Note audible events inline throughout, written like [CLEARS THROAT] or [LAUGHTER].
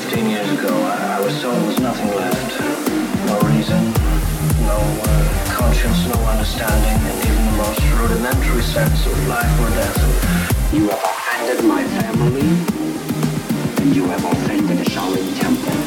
15 years ago, I, was told there was nothing left. No reason, no uh, conscience, no understanding, and even the most rudimentary sense of life or death. You have offended my family, and you have offended a Shaolin Temple.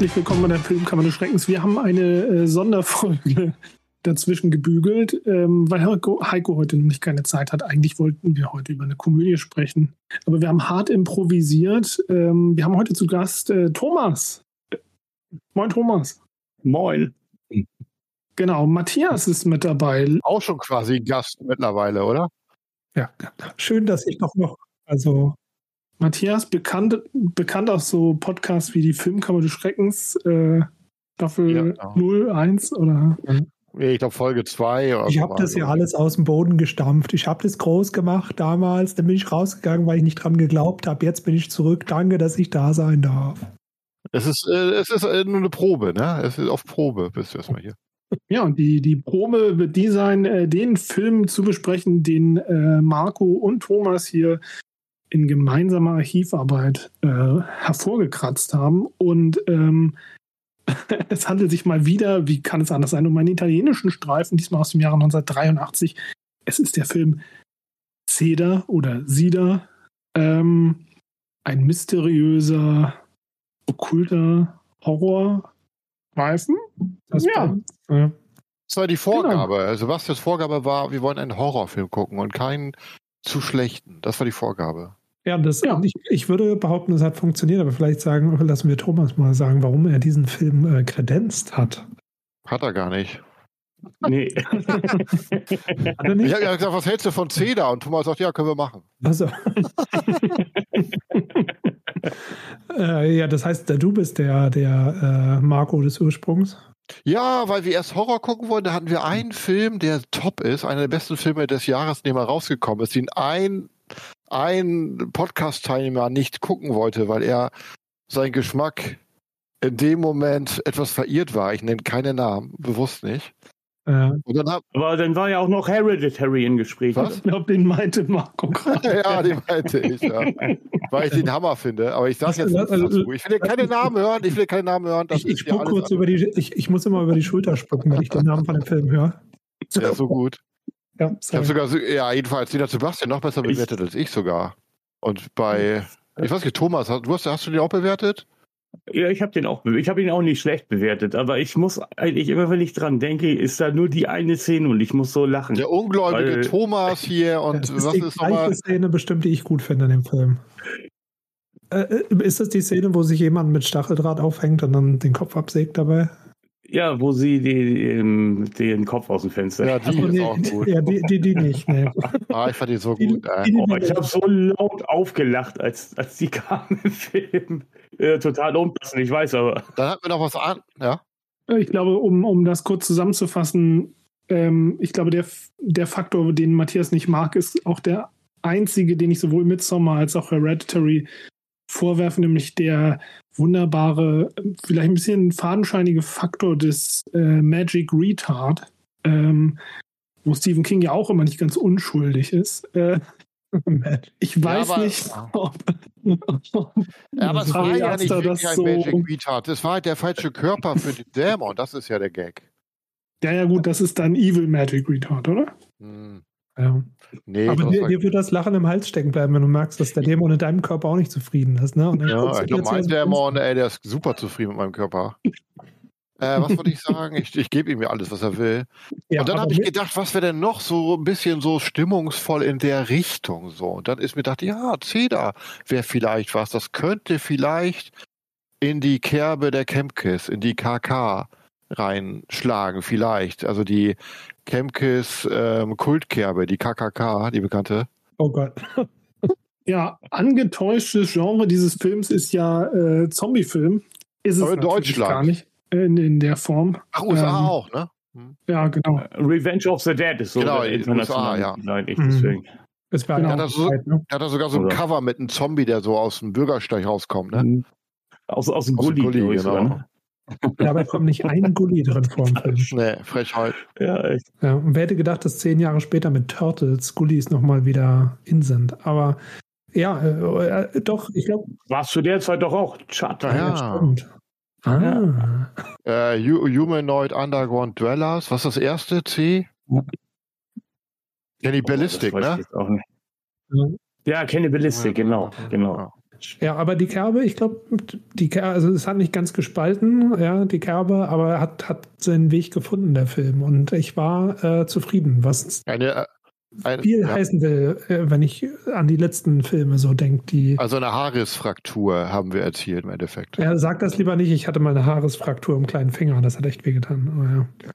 Herzlich willkommen bei der Filmkammer des Schreckens. Wir haben eine äh, Sonderfolge [LAUGHS] dazwischen gebügelt, ähm, weil Heiko, Heiko heute nämlich keine Zeit hat. Eigentlich wollten wir heute über eine Komödie sprechen, aber wir haben hart improvisiert. Ähm, wir haben heute zu Gast äh, Thomas. Äh, Moin Thomas. Moin. Genau, Matthias ist mit dabei. Auch schon quasi Gast mittlerweile, oder? Ja, schön, dass ich noch noch, also Matthias, bekannt, bekannt aus so Podcasts wie die Filmkammer des Schreckens, äh, Staffel Ja, genau. 0, 1 oder Nee, Ich glaube Folge 2. ich habe das ja alles aus dem Boden gestampft. Ich habe das groß gemacht damals, dann bin ich rausgegangen, weil ich nicht dran geglaubt habe. Jetzt bin ich zurück. Danke, dass ich da sein darf. Es ist, äh, es ist äh, nur eine Probe, ne? Es ist auf Probe, bist du erstmal hier. Ja, und die, die Probe wird die sein, äh, den Film zu besprechen, den äh, Marco und Thomas hier in gemeinsamer Archivarbeit äh, hervorgekratzt haben. Und ähm, [LAUGHS] es handelt sich mal wieder, wie kann es anders sein, um einen italienischen Streifen, diesmal aus dem Jahre 1983. Es ist der Film Ceda oder Sida. Ähm, ein mysteriöser, okkulter Horrorstreifen. Das Ja. ja. Das war die Vorgabe. Also Sebastians Vorgabe war, wir wollen einen Horrorfilm gucken und keinen zu schlechten. Das war die Vorgabe. Ja, das, Ja. Ich, ich würde behaupten, es hat funktioniert, aber vielleicht sagen, lassen wir Thomas mal sagen, warum er diesen Film äh, kredenzt hat. Hat er gar nicht. Nee. Hat er Ich nicht? habe ja gesagt, was hältst du von Ceda? Und Thomas sagt, ja, können wir machen. Also. [LAUGHS] äh, ja, das heißt, du bist der, der äh, Marco des Ursprungs. Ja, weil wir erst Horror gucken wollten, da hatten wir einen Film, der top ist, einer der besten Filme des Jahres, der mal rausgekommen ist, den ein, ein Podcast-Teilnehmer nicht gucken wollte, weil er sein Geschmack in dem Moment etwas verirrt war. Ich nenne keine Namen, bewusst nicht. Äh, Und dann hab, Aber dann war ja auch noch Hereditary im Gespräch. Was? Ich glaube, den meinte Marco [LAUGHS] gerade. ja, den meinte ich, ja. Weil ich den Hammer finde. Aber ich sag jetzt nichts dazu. Ich will dir keine Namen hören, ich will keine Namen hören. Das ich ich ja kurz über die, ich, ich muss immer über die Schulter spucken, wenn ich den Namen von dem Film höre. Ja, so gut. Ja, Ich habe sogar, so- ja, jedenfalls, den hat Sebastian noch besser Ich- bewertet als ich sogar. Und bei, ich weiß nicht, Thomas, hast du, hast, hast du den auch bewertet? Ja, ich habe den auch, ich habe ihn auch nicht schlecht bewertet, aber ich muss eigentlich immer, wenn ich dran denke, ist da nur die eine Szene und ich muss so lachen. Der ungläubige Weil- Thomas hier [LAUGHS] und das ist was die ist gleiche nochmal? Szene bestimmt, die ich gut finde in dem Film. Äh, äh, ist das die Szene, wo sich jemand mit Stacheldraht aufhängt und dann den Kopf absägt dabei? Ja, wo sie die, ähm, den Kopf aus dem Fenster. Ja, die ist auch gut. Ja, die, die, die nicht. Nee. [LAUGHS] Ah, ich fand die so Die- gut. Äh. die- Oh, ich habe so laut aufgelacht, als, als die [LAUGHS] kam im Film. Äh, total unpassend, ich weiß aber. Dann hatten wir noch was an. Ja, Ich glaube, um, um das kurz zusammenzufassen, ähm, ich glaube, der, der Faktor, den Matthias nicht mag, ist auch der einzige, den ich sowohl Midsommar als auch Hereditary vorwerfe, nämlich der wunderbare, vielleicht ein bisschen fadenscheinige Faktor des äh, Magic Retard, ähm, wo Stephen King ja auch immer nicht ganz unschuldig ist. Äh, ich weiß aber- nicht, [LAUGHS] ob, Ja, aber es war ja nicht wirklich das ein so- Magic Retard. Es war halt der falsche Körper für den Dämon. Das ist ja der Gag. Ja, ja, gut, das ist dann Evil Magic Retard, oder? Hm. Ja. Nee, Aber dir, dir wird das Lachen im Hals stecken bleiben, wenn du merkst, dass der Dämon in deinem Körper auch nicht zufrieden ist. Ne? Ja, ich glaube, mein Dämon, ey, der ist super zufrieden mit meinem Körper. Äh, was wollte ich sagen? Ich, ich gebe ihm ja alles, was er will. Ja, und dann habe ich gedacht, was wäre denn noch so ein bisschen so stimmungsvoll in der Richtung so. Und dann ist mir gedacht, ja, Cedar wäre vielleicht was. Das könnte vielleicht in die Kerbe der Kemkes, in die KK reinschlagen, vielleicht. Also die Kemkes ähm, Kultkerbe, die KKK, die bekannte. Oh Gott. [LAUGHS] Ja, angetäuschtes Genre dieses Films ist ja äh, Zombie-Film. Ist es Aber in natürlich Deutschland. gar nicht äh, in, in der Form. Ach, USA Ähm, auch, ne? Ja, genau. Revenge of the Dead ist so Genau, der in den USA, ja. Titel eigentlich, Mhm. deswegen. Es war Genau. ja Ja, auch das so- ne? Da hat er sogar so ein Oder? Cover mit einem Zombie, der so aus dem Bürgersteig rauskommt, ne? Mhm. Aus, aus dem Aus dem Gully, ich genau. sogar, ne? Dabei kommt nicht ein Gully drin vor dem Film. [LAUGHS] Nee, Frechheit. Ja, echt. Ja, und wer hätte gedacht, dass zehn Jahre später mit Turtles Gullies nochmal wieder in sind. Aber ja, äh, äh, doch, ich glaube, War es zu der Zeit doch auch. Chat. Ja, ja. stimmt. Ah, Äh, Hu- Humanoid Underground Dwellers, was ist das erste? C? Ja. Cannibalistic, Oh, ne? jetzt auch nicht. Ja, Cannibalistic, genau, genau. Ja, aber die Kerbe, ich glaube, die Kerbe, also es hat nicht ganz gespalten, ja, die Kerbe, aber er hat, hat seinen Weg gefunden, der Film. Und ich war äh, zufrieden, was Eine, äh, ein, viel ja, heißen will, äh, wenn ich an die letzten Filme so denke, die. also eine Haaresfraktur haben wir erzielt im Endeffekt. Ja, sag das lieber nicht. Ich hatte mal eine Haaresfraktur im kleinen Finger. Das hat echt wehgetan. Aber ja.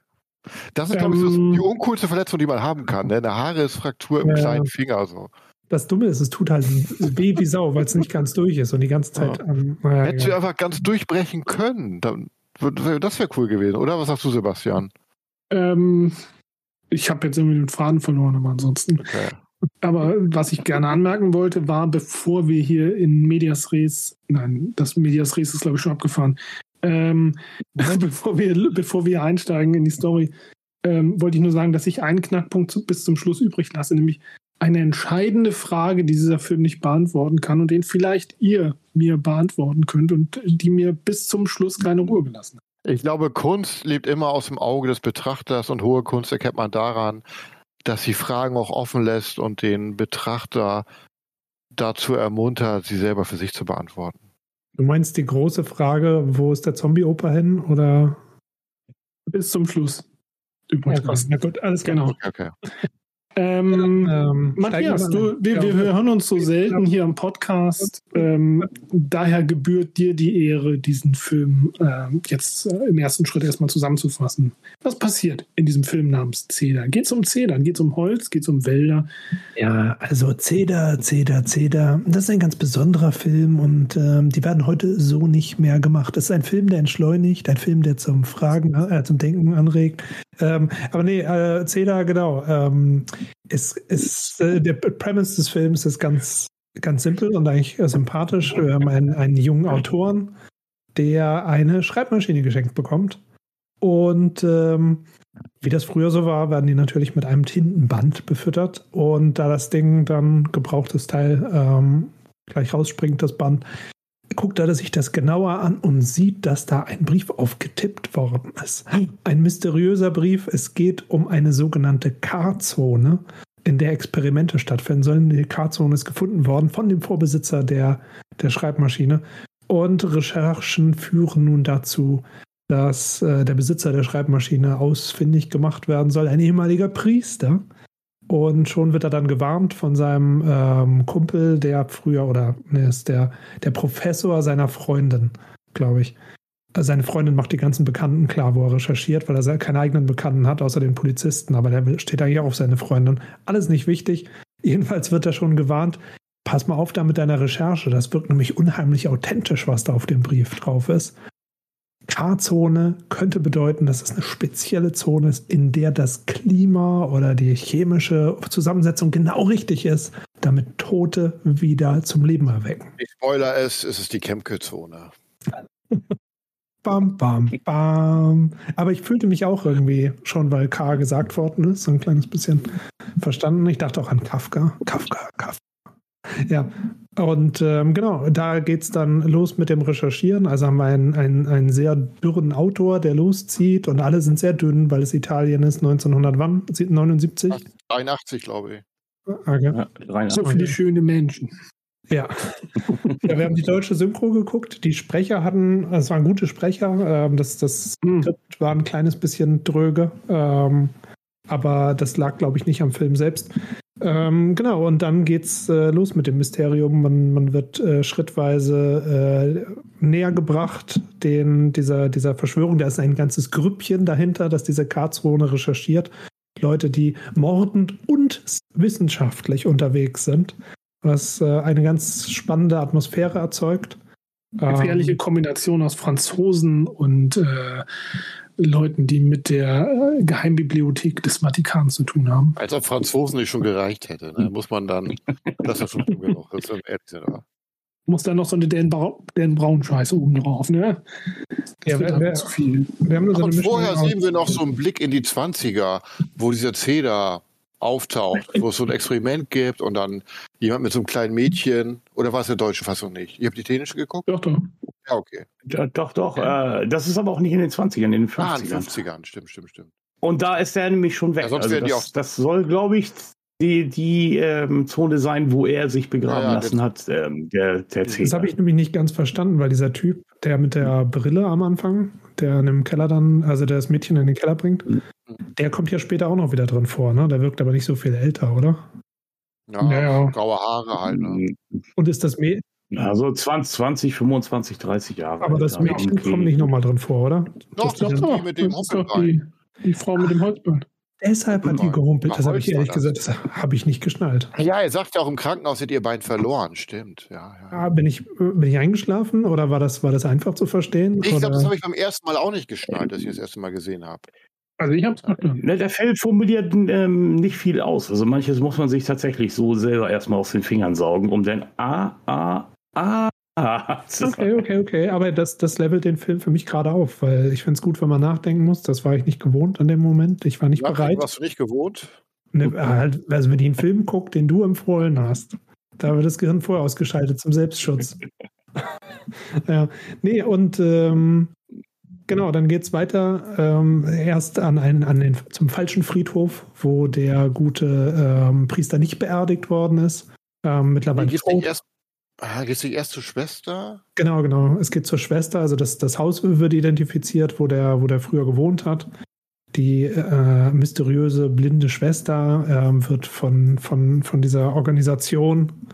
Das ist, glaube ich, so Ähm, die uncoolste Verletzung, die man haben kann. Ne? Eine Haaresfraktur im Ja. kleinen Finger. So. Das Dumme ist, es tut halt weh wie Sau, weil es nicht ganz durch ist und die ganze Zeit. Ähm, naja, Hättest du egal. einfach ganz durchbrechen können. Dann, das wäre cool gewesen, oder? Was sagst du, Sebastian? Ähm, ich habe jetzt irgendwie den Faden verloren, aber ansonsten. Okay. Aber was ich gerne anmerken wollte, war, bevor wir hier in Medias Res, nein, das Medias Res ist, glaube ich, schon abgefahren, ähm, [LAUGHS] bevor, wir, bevor wir einsteigen in die Story, ähm, wollte ich nur sagen, dass ich einen Knackpunkt bis zum Schluss übrig lasse, nämlich eine entscheidende Frage, die dieser Film nicht beantworten kann und den vielleicht ihr mir beantworten könnt und die mir bis zum Schluss keine Ruhe gelassen hat. Ich glaube, Kunst lebt immer aus dem Auge des Betrachters und hohe Kunst erkennt man daran, dass sie Fragen auch offen lässt und den Betrachter dazu ermuntert, sie selber für sich zu beantworten. Du meinst die große Frage, wo ist der Zombie-Oper hin? Oder? Bis zum Schluss übrig lassen. Na gut, alles. Genau. Okay. Ähm, Ähm, Matthias, du, wir, wir Ja. hören uns so selten hier am Podcast. Ähm, daher gebührt dir die Ehre, diesen Film ähm, jetzt äh, im ersten Schritt erstmal zusammenzufassen. Was passiert in diesem Film namens Zedern? Geht es um Zedern? Geht es um Holz? Geht es um Wälder? Ja, also Cedar, Cedar, Cedar. Das ist ein ganz besonderer Film und ähm, die werden heute so nicht mehr gemacht. Das ist ein Film, der entschleunigt, ein Film, der zum Fragen, äh, zum Denken anregt. Ähm, aber nee, äh, Cedar, genau. Ist, ist, äh, der Premise des Films ist ganz, ganz simpel und eigentlich äh, sympathisch. Wir haben einen, einen jungen Autoren, der eine Schreibmaschine geschenkt bekommt. Und ähm, wie das früher so war, werden die natürlich mit einem Tintenband befüttert. Und da das Ding dann gebrauchtes Teil ähm, gleich rausspringt, das Band, guckt er sich das genauer an und sieht, dass da ein Brief aufgetippt worden ist. Ein mysteriöser Brief. Es geht um eine sogenannte K-Zone, in der Experimente stattfinden sollen. Die K-Zone ist gefunden worden von dem Vorbesitzer der, der Schreibmaschine. Und Recherchen führen nun dazu, dass äh, der Besitzer der Schreibmaschine ausfindig gemacht werden soll, ein ehemaliger Priester. Und schon wird er dann gewarnt von seinem ähm, Kumpel, der früher, oder ne, ist der, der Professor seiner Freundin, glaube ich. Also seine Freundin macht die ganzen Bekannten klar, wo er recherchiert, weil er keine eigenen Bekannten hat, außer den Polizisten, aber der steht eigentlich auch auf seine Freundin. Alles nicht wichtig. [LAUGHS] Jedenfalls wird er schon gewarnt. Pass mal auf da mit deiner Recherche. Das wirkt nämlich unheimlich authentisch, was da auf dem Brief drauf ist. K-Zone könnte bedeuten, dass es eine spezielle Zone ist, in der das Klima oder die chemische Zusammensetzung genau richtig ist, damit Tote wieder zum Leben erwecken. Ich spoiler es, es ist die Kemke-Zone. [LAUGHS] Bam, bam, bam. Aber ich fühlte mich auch irgendwie schon, weil K gesagt worden ist, so ein kleines bisschen verstanden. Ich dachte auch an Kafka. Kafka, Kafka. Ja, und ähm, genau, da geht es dann los mit dem Recherchieren. Also haben wir einen, einen, einen sehr dürren Autor, der loszieht und alle sind sehr dünn, weil es Italien ist, 1900 wann? 79? 83, glaube ich. Okay. Ja, rein So Okay. viele schöne Menschen. Ja. ja, wir haben die deutsche Synchro geguckt. Die Sprecher hatten, es waren gute Sprecher. Ähm, das das Hm. Skript war ein kleines bisschen dröge. Ähm, aber das lag, glaube ich, nicht am Film selbst. Ähm, genau, und dann geht's äh, los mit dem Mysterium. Man, man wird äh, schrittweise äh, näher gebracht den, dieser, dieser Verschwörung. Da ist ein ganzes Grüppchen dahinter, das diese Karlsruhe recherchiert. Leute, die mordend und wissenschaftlich unterwegs sind, was äh, eine ganz spannende Atmosphäre erzeugt. Gefährliche Ähm, Kombination aus Franzosen und äh, Leuten, die mit der äh, Geheimbibliothek des Vatikans zu tun haben. Als ob Franzosen nicht schon gereicht hätte. Ne? Muss man dann, das ist ja schon schlimm genug. Das ist ehrlich. Muss dann noch so eine Dan, Brau Dan Braun Scheiße oben drauf, ne? Das Ja, aber wer- zu viel. wir haben so Und vorher sehen wir noch so einen Blick in die 20er, wo dieser Zeder auftaucht, wo es so ein Experiment gibt und dann jemand mit so einem kleinen Mädchen, oder war es der deutsche Fassung nicht? Ihr habt die dänische geguckt? Doch, doch. Ja, okay. Ja, doch, doch. Äh, das ist aber auch nicht in den 20ern, in den 50ern. Ah, in den 50ern, stimmt, stimmt, stimmt. Und da ist er nämlich schon weg. Ja, sonst also wären die das, auch- das soll, glaube ich, die, die ähm, Zone sein, wo er sich begraben Ja, ja, lassen hat, ähm, der, der Das habe ich nämlich nicht ganz verstanden, weil dieser Typ, der mit der Brille am Anfang, der in dem Keller dann, also der das Mädchen in den Keller bringt, Mhm. der kommt ja später auch noch wieder drin vor, ne? Der wirkt aber nicht so viel älter, oder? Ja, Ja, ja. graue Haare halt. Ne? Und ist das Mädchen, Also 20, 20, 25, 30 Jahre. aber das Mädchen okay. kommt nicht nochmal drin vor, oder? Doch, Doch, das doch, die mit dem Hoppelbein. die, die Frau mit dem Holzbein. Deshalb hat die gehumpelt. Das habe ich ehrlich das. gesagt, das habe ich nicht geschnallt. Ja, er sagt ja auch im Krankenhaus, hättet ihr Bein verloren. Stimmt, ja. ja. Ah, bin, ich, bin ich eingeschlafen oder war das, war das einfach zu verstehen? Ich glaube, das habe ich beim ersten Mal auch nicht geschnallt, dass ich das erste Mal gesehen habe. Also ich verstanden. Ne, der Film formuliert ähm, nicht viel aus. Also manches muss man sich tatsächlich so selber erstmal aus den Fingern saugen, um dann ah, ah, ah, [LAUGHS] ah Okay, okay, okay. Aber das, das levelt den Film für mich gerade auf, weil ich finde es gut, wenn man nachdenken muss. Das war ich nicht gewohnt an dem Moment. Ich war nicht Nachrichten bereit. warst du nicht gewohnt? Ne, halt, also wenn ich einen Film gucke, den du empfohlen hast, da wird das Gehirn vorher ausgeschaltet zum Selbstschutz. [LAUGHS] ja, nee, und ähm, genau, dann geht es weiter ähm, erst an einen, an den, zum falschen Friedhof, wo der gute ähm, Priester nicht beerdigt worden ist. Ähm, mittlerweile erst, ah, gehst nicht erst zur Schwester? Genau, genau. Es geht zur Schwester, also das, das Haus wird identifiziert, wo der, wo der früher gewohnt hat. Die äh, mysteriöse blinde Schwester ähm, wird von, von, von dieser Organisation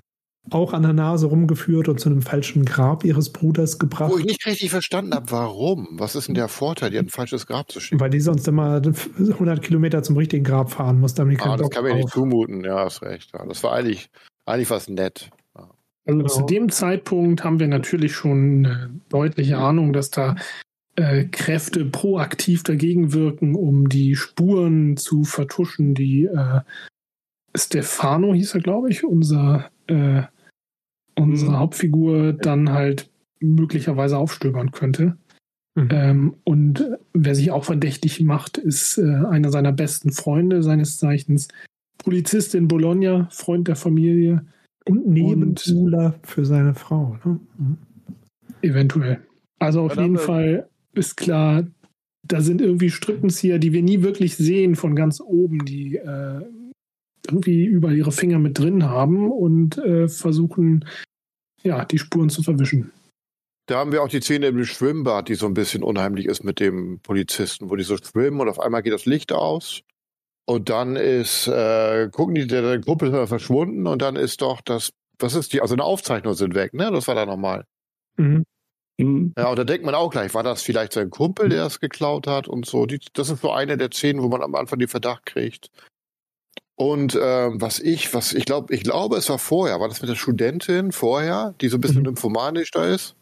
auch an der Nase rumgeführt und zu einem falschen Grab ihres Bruders gebracht, Wo ich nicht richtig verstanden habe, warum? Was ist denn der Vorteil, dir ein falsches Grab zu schicken? weil die sonst immer 100 Kilometer zum richtigen Grab fahren muss. Da haben die keinen Ah, das Bock kann mir nicht zumuten, ja, hast recht. Ja, das war eigentlich, eigentlich was nett. Also Genau. zu dem Zeitpunkt haben wir natürlich schon eine deutliche Ahnung, dass da äh, Kräfte proaktiv dagegen wirken, um die Spuren zu vertuschen, die äh, Stefano hieß er, glaube ich, unser, äh, unsere Mhm. Hauptfigur dann halt möglicherweise aufstöbern könnte. Mhm. Ähm, und wer sich auch verdächtig macht, ist äh, einer seiner besten Freunde, seines Zeichens Polizist in Bologna, Freund der Familie, Und Nebenbuhler für seine Frau. Ne? Mhm. Eventuell. Also auf jeden Fall ist klar, da sind irgendwie Strippenzieher, die wir nie wirklich sehen von ganz oben, die äh, irgendwie überall ihre Finger mit drin haben und äh, versuchen, ja, die Spuren zu verwischen. Da haben wir auch die Szene im Schwimmbad, die so ein bisschen unheimlich ist mit dem Polizisten, wo die so schwimmen und auf einmal geht das Licht aus. Und dann ist, äh, gucken die, der, der Kumpel ist verschwunden und dann ist doch das, was ist die, also eine Aufzeichnung sind weg, ne? Das war da nochmal. Mhm. Mhm. Ja, und da denkt man auch gleich, war das vielleicht sein Kumpel, der es geklaut hat und so. Die, das ist so eine der Szenen, wo man am Anfang den Verdacht kriegt. Und ähm, was ich, was ich glaube, ich glaube, es war vorher, war das mit der Studentin vorher, die so ein bisschen Mhm. nymphomanisch da ist?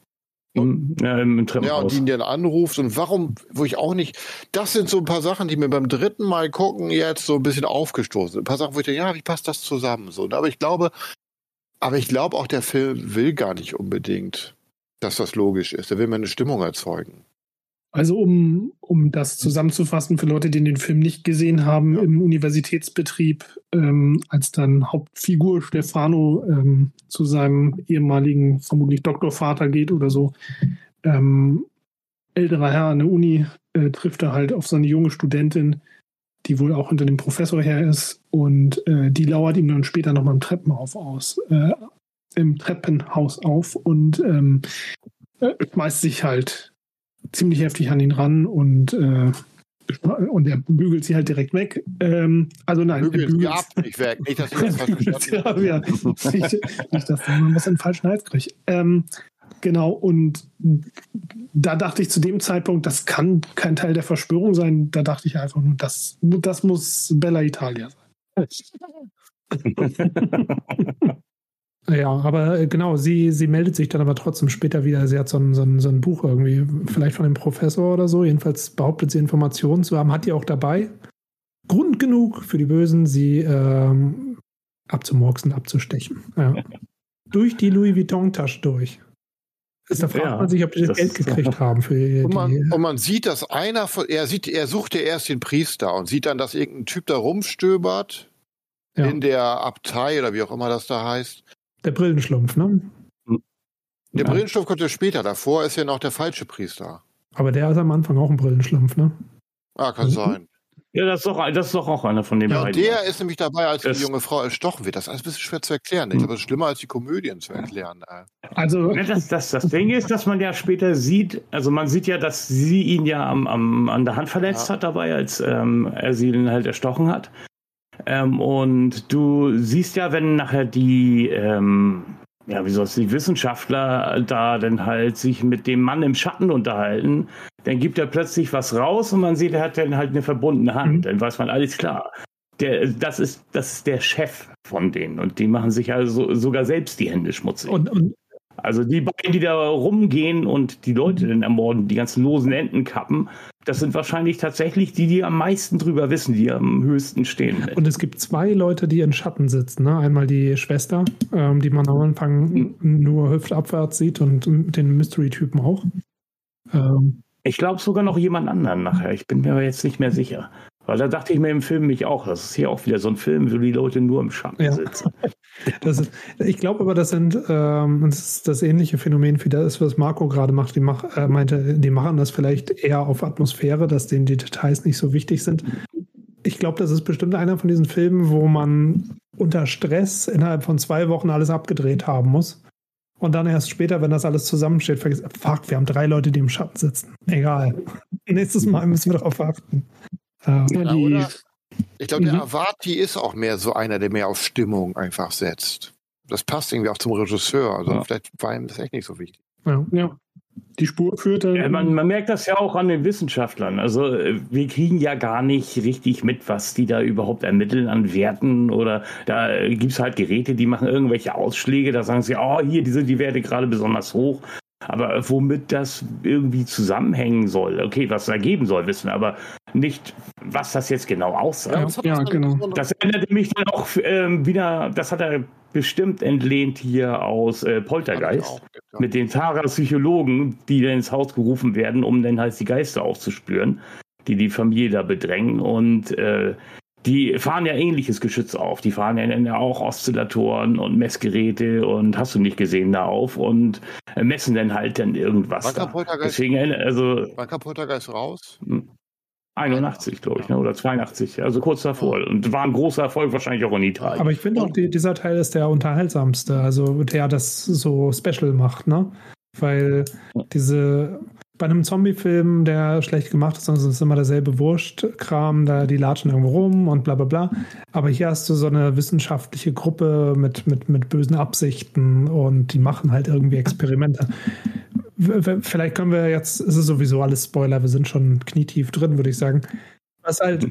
Ja, im Ja, und die ihn dann anruft und warum, wo ich auch nicht, das sind so ein paar Sachen, die mir beim dritten Mal gucken jetzt so ein bisschen aufgestoßen sind. Ein paar Sachen, wo ich denke, ja, wie passt das zusammen? So, aber ich glaube, aber ich glaube auch, der Film will gar nicht unbedingt, dass das logisch ist. Er will mir eine Stimmung erzeugen. Also um, um das zusammenzufassen für Leute, die den Film nicht gesehen haben, Ja. im Universitätsbetrieb, ähm, als dann Hauptfigur Stefano ähm, zu seinem ehemaligen, vermutlich Doktorvater geht oder so, ähm, älterer Herr an der Uni, äh, trifft er halt auf seine junge Studentin, die wohl auch hinter dem Professor her ist und äh, die lauert ihm dann später nochmal im Treppenhaus aus. Äh, im Treppenhaus auf und ähm, äh, schmeißt sich halt ziemlich heftig an ihn ran und äh, und er bügelt sie halt direkt weg. Ähm, also nein, er Bügeln Sie bügelt ab, nicht weg. Nicht, dass [LAUGHS] ich das falsch verstanden habe. ja, ja. Nicht, nicht, dass man was in den falschen Hals kriegt. Ähm, genau, und da dachte ich zu dem Zeitpunkt, das kann kein Teil der Verschwörung sein. Da dachte ich einfach nur, das, das muss Bella Italia sein. [LAUGHS] Ja, aber äh, genau, sie, sie meldet sich dann aber trotzdem später wieder. Sie hat so ein, so, ein, so ein Buch irgendwie, vielleicht von dem Professor oder so. Jedenfalls behauptet sie Informationen zu haben, hat die auch dabei. Grund genug für die Bösen, sie ähm, abzumurksen, abzustechen. Ja. [LAUGHS] durch die Louis Vuitton-Tasche durch. Da fragt Ja, man sich, ob die das Geld gekriegt haben für die. Und man, [LAUGHS] und man sieht, dass einer von, er sieht, er sucht ja erst den Priester und sieht dann, dass irgendein Typ da rumstöbert Ja. in der Abtei oder wie auch immer das da heißt. Der Brillenschlumpf, ne? Der Ja. Brillenstoff kommt ja später. Davor ist ja noch der falsche Priester. Aber der ist am Anfang auch ein Brillenschlumpf, ne? Ah, kann Mhm. sein. Ja, das ist doch, das ist doch auch einer von den Ja, beiden. der ist nämlich dabei, als die Das- junge Frau erstochen wird. Das ist alles ein bisschen schwer zu erklären. Ich Hm. glaube, das ist schlimmer als die Komödien zu erklären. Äh. Also, Ja, Das, das, das Ding ist, dass man ja später sieht, also man sieht ja, dass sie ihn ja am, am, an der Hand verletzt Ja. hat dabei, als ähm, er sie dann halt erstochen hat. Ähm, und du siehst ja, wenn nachher die, ähm, ja, wie soll es, die Wissenschaftler da dann halt sich mit dem Mann im Schatten unterhalten, dann gibt er plötzlich was raus und man sieht, er hat dann halt eine verbundene Hand. Mhm. Dann weiß man, alles klar. Der, das, ist, das ist der Chef von denen und die machen sich also sogar selbst die Hände schmutzig. und, und Also die beiden, die da rumgehen und die Leute dann ermorden, die ganzen losen Enden kappen, das sind wahrscheinlich tatsächlich die, die am meisten drüber wissen, die am höchsten stehen. Und es gibt zwei Leute, die in Schatten sitzen. Ne? Einmal die Schwester, ähm, die man am Anfang nur hüftabwärts sieht und den Mystery-Typen auch. Ähm, Ich glaube sogar noch jemand anderen nachher. Ich bin mir aber jetzt nicht mehr sicher. Weil da dachte ich mir im Film mich auch, das ist hier auch wieder so ein Film, wo die Leute nur im Schatten Ja. sitzen. [LAUGHS] ist, ich glaube aber, das sind ähm, das, ist das ähnliche Phänomen wie das, was Marco gerade macht. Die mach, äh, meinte, die machen das vielleicht eher auf Atmosphäre, dass denen die Details nicht so wichtig sind. Ich glaube, das ist bestimmt einer von diesen Filmen, wo man unter Stress innerhalb von zwei Wochen alles abgedreht haben muss. Und dann erst später, wenn das alles zusammensteht, vergisst, fuck, wir haben drei Leute, die im Schatten sitzen. Egal. [LAUGHS] Nächstes Mal müssen wir darauf achten. Ähm, Ja, die, oder? Ich glaube, der Mhm. Avati ist auch mehr so einer, der mehr auf Stimmung einfach setzt. Das passt irgendwie auch zum Regisseur. Also Ja. vielleicht war ihm das echt nicht so wichtig. ja, ja. Die Spur führt dann. Ja, man, man merkt das ja auch an den Wissenschaftlern. Also äh, wir kriegen ja gar nicht richtig mit, was die da überhaupt ermitteln an Werten oder da äh, gibt es halt Geräte, die machen irgendwelche Ausschläge, da sagen sie, oh, hier, die sind die Werte gerade besonders hoch. Aber womit das irgendwie zusammenhängen soll, okay, was es ergeben soll, wissen wir, aber nicht, was das jetzt genau aussagt. Ja, ja, genau. Das erinnerte mich dann auch ähm, wieder, das hat er bestimmt entlehnt hier aus äh, Poltergeist mit den Parapsychologen, die dann ins Haus gerufen werden, um dann halt die Geister aufzuspüren, die die Familie da bedrängen. Und äh, die fahren ja ähnliches Geschütz auf. Die fahren ja auch Oszillatoren und Messgeräte und hast du nicht gesehen da auf und äh, messen dann halt dann irgendwas. Wann kam Da. Poltergeist? Deswegen, äh, also Wann kam Poltergeist raus? 81, glaube ich, ne? oder 82, also kurz davor. Und war ein großer Erfolg wahrscheinlich auch in Italien. Aber ich finde auch, die, dieser Teil ist der unterhaltsamste, also der das so special macht, ne? Weil diese, bei einem Zombie-Film, der schlecht gemacht ist, sonst ist immer derselbe Wurscht-Kram, da die latschen irgendwo rum und bla bla bla. Aber hier hast du so eine wissenschaftliche Gruppe mit, mit, mit bösen Absichten und die machen halt irgendwie Experimente. Vielleicht können wir jetzt, es ist sowieso alles Spoiler, wir sind schon knietief drin, würde ich sagen. Was halt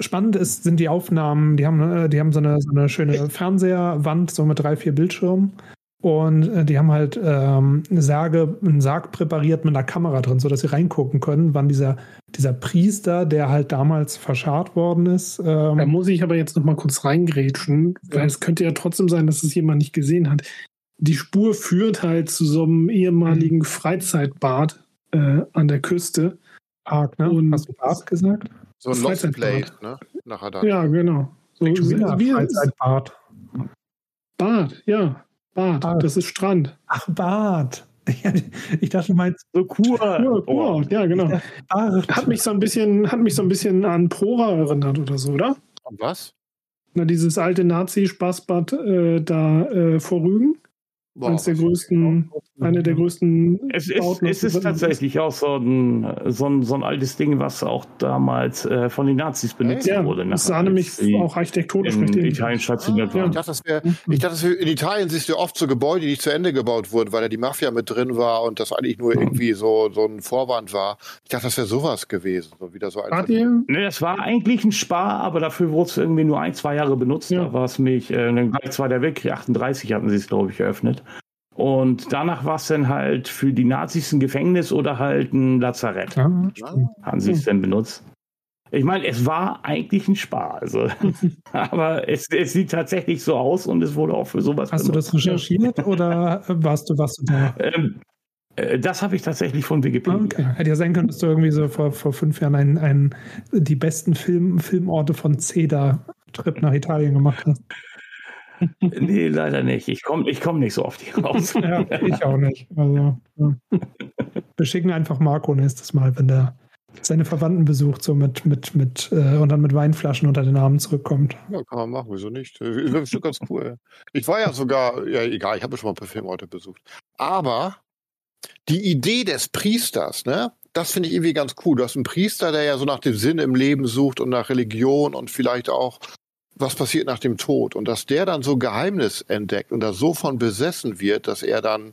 spannend ist, sind die Aufnahmen. Die haben, äh, die haben so eine, so eine schöne Fernseherwand, so mit drei, vier Bildschirmen. Und äh, die haben halt ähm, eine Särge, einen Sarg präpariert mit einer Kamera drin, sodass sie reingucken können, wann dieser, dieser Priester, der halt damals verscharrt worden ist. Ähm, Da muss ich aber jetzt noch mal kurz reingrätschen, weil Ja. es könnte ja trotzdem sein, dass es jemand nicht gesehen hat. Die Spur führt halt zu so einem ehemaligen Freizeitbad äh, an der Küste. Park, ne? und- Hast du Bart gesagt? So ein Lost Freizeitbad. Place, ne? Nachher dann. Ja, genau. So, wie, Freizeitbad. Bad, ja. Bad, Bad. das ist Strand. Ach, Bad. Ich dachte, du meinst so Kur. Ja, Oh. ja, genau. Bart. Hat mich so ein bisschen, hat mich so ein bisschen an Prora erinnert oder so, oder? Und was? Na, dieses alte Nazi-Spaßbad äh, da äh, vor Rügen. Eines der größten, eine der größten. Es ist, es ist tatsächlich auch so ein, so, ein, so ein altes Ding, was auch damals äh, von den Nazis benutzt ja, wurde. Das sah nämlich auch architektonisch in Italien stationiert ah, Ich dachte, das wär, ich dachte, das wär, in Italien siehst du oft so Gebäude, die nicht zu Ende gebaut wurden, weil da die Mafia mit drin war und das eigentlich nur irgendwie so, so ein Vorwand war. Ich dachte, das wäre sowas gewesen. So wieder so ein nee, das war eigentlich ein Spar, aber dafür wurde es irgendwie nur ein, zwei Jahre benutzt. Ja. Da war es mich, äh, dann gleich war der Weltkrieg, 38 hatten sie es, glaube ich, eröffnet. Und danach war es dann halt für die Nazis ein Gefängnis oder halt ein Lazarett. Ja, Haben sie es denn benutzt. Ich meine, es war eigentlich ein Spar, also. [LAUGHS] aber es, es, sieht tatsächlich so aus und es wurde auch für sowas Hast benutzt. du das recherchiert [LAUGHS] oder warst du, warst du da? Ähm, äh, das habe ich tatsächlich von Wikipedia. Okay. Hätte ja sein können, dass du irgendwie so vor, vor fünf Jahren einen, einen, die besten Film, Filmorte von Ceda-Trip nach Italien gemacht hast. Nee, leider nicht. Ich komme ich komm nicht so oft hier raus. [LAUGHS] ja, ich auch nicht. Also, ja. Wir schicken einfach Marco nächstes Mal, wenn der seine Verwandten besucht, so mit, mit, mit, äh, und dann mit Weinflaschen unter den Armen zurückkommt. Ja, kann man machen, wieso nicht? Das ist bestimmt ganz cool. Ich war ja sogar, ja, egal, ich habe schon mal ein paar Filmorte besucht. Aber die Idee des Priesters, ne, das finde ich irgendwie ganz cool. Du hast einen Priester, der ja so nach dem Sinn im Leben sucht und nach Religion und vielleicht auch was passiert nach dem Tod und dass der dann so Geheimnis entdeckt und da so von besessen wird, dass er dann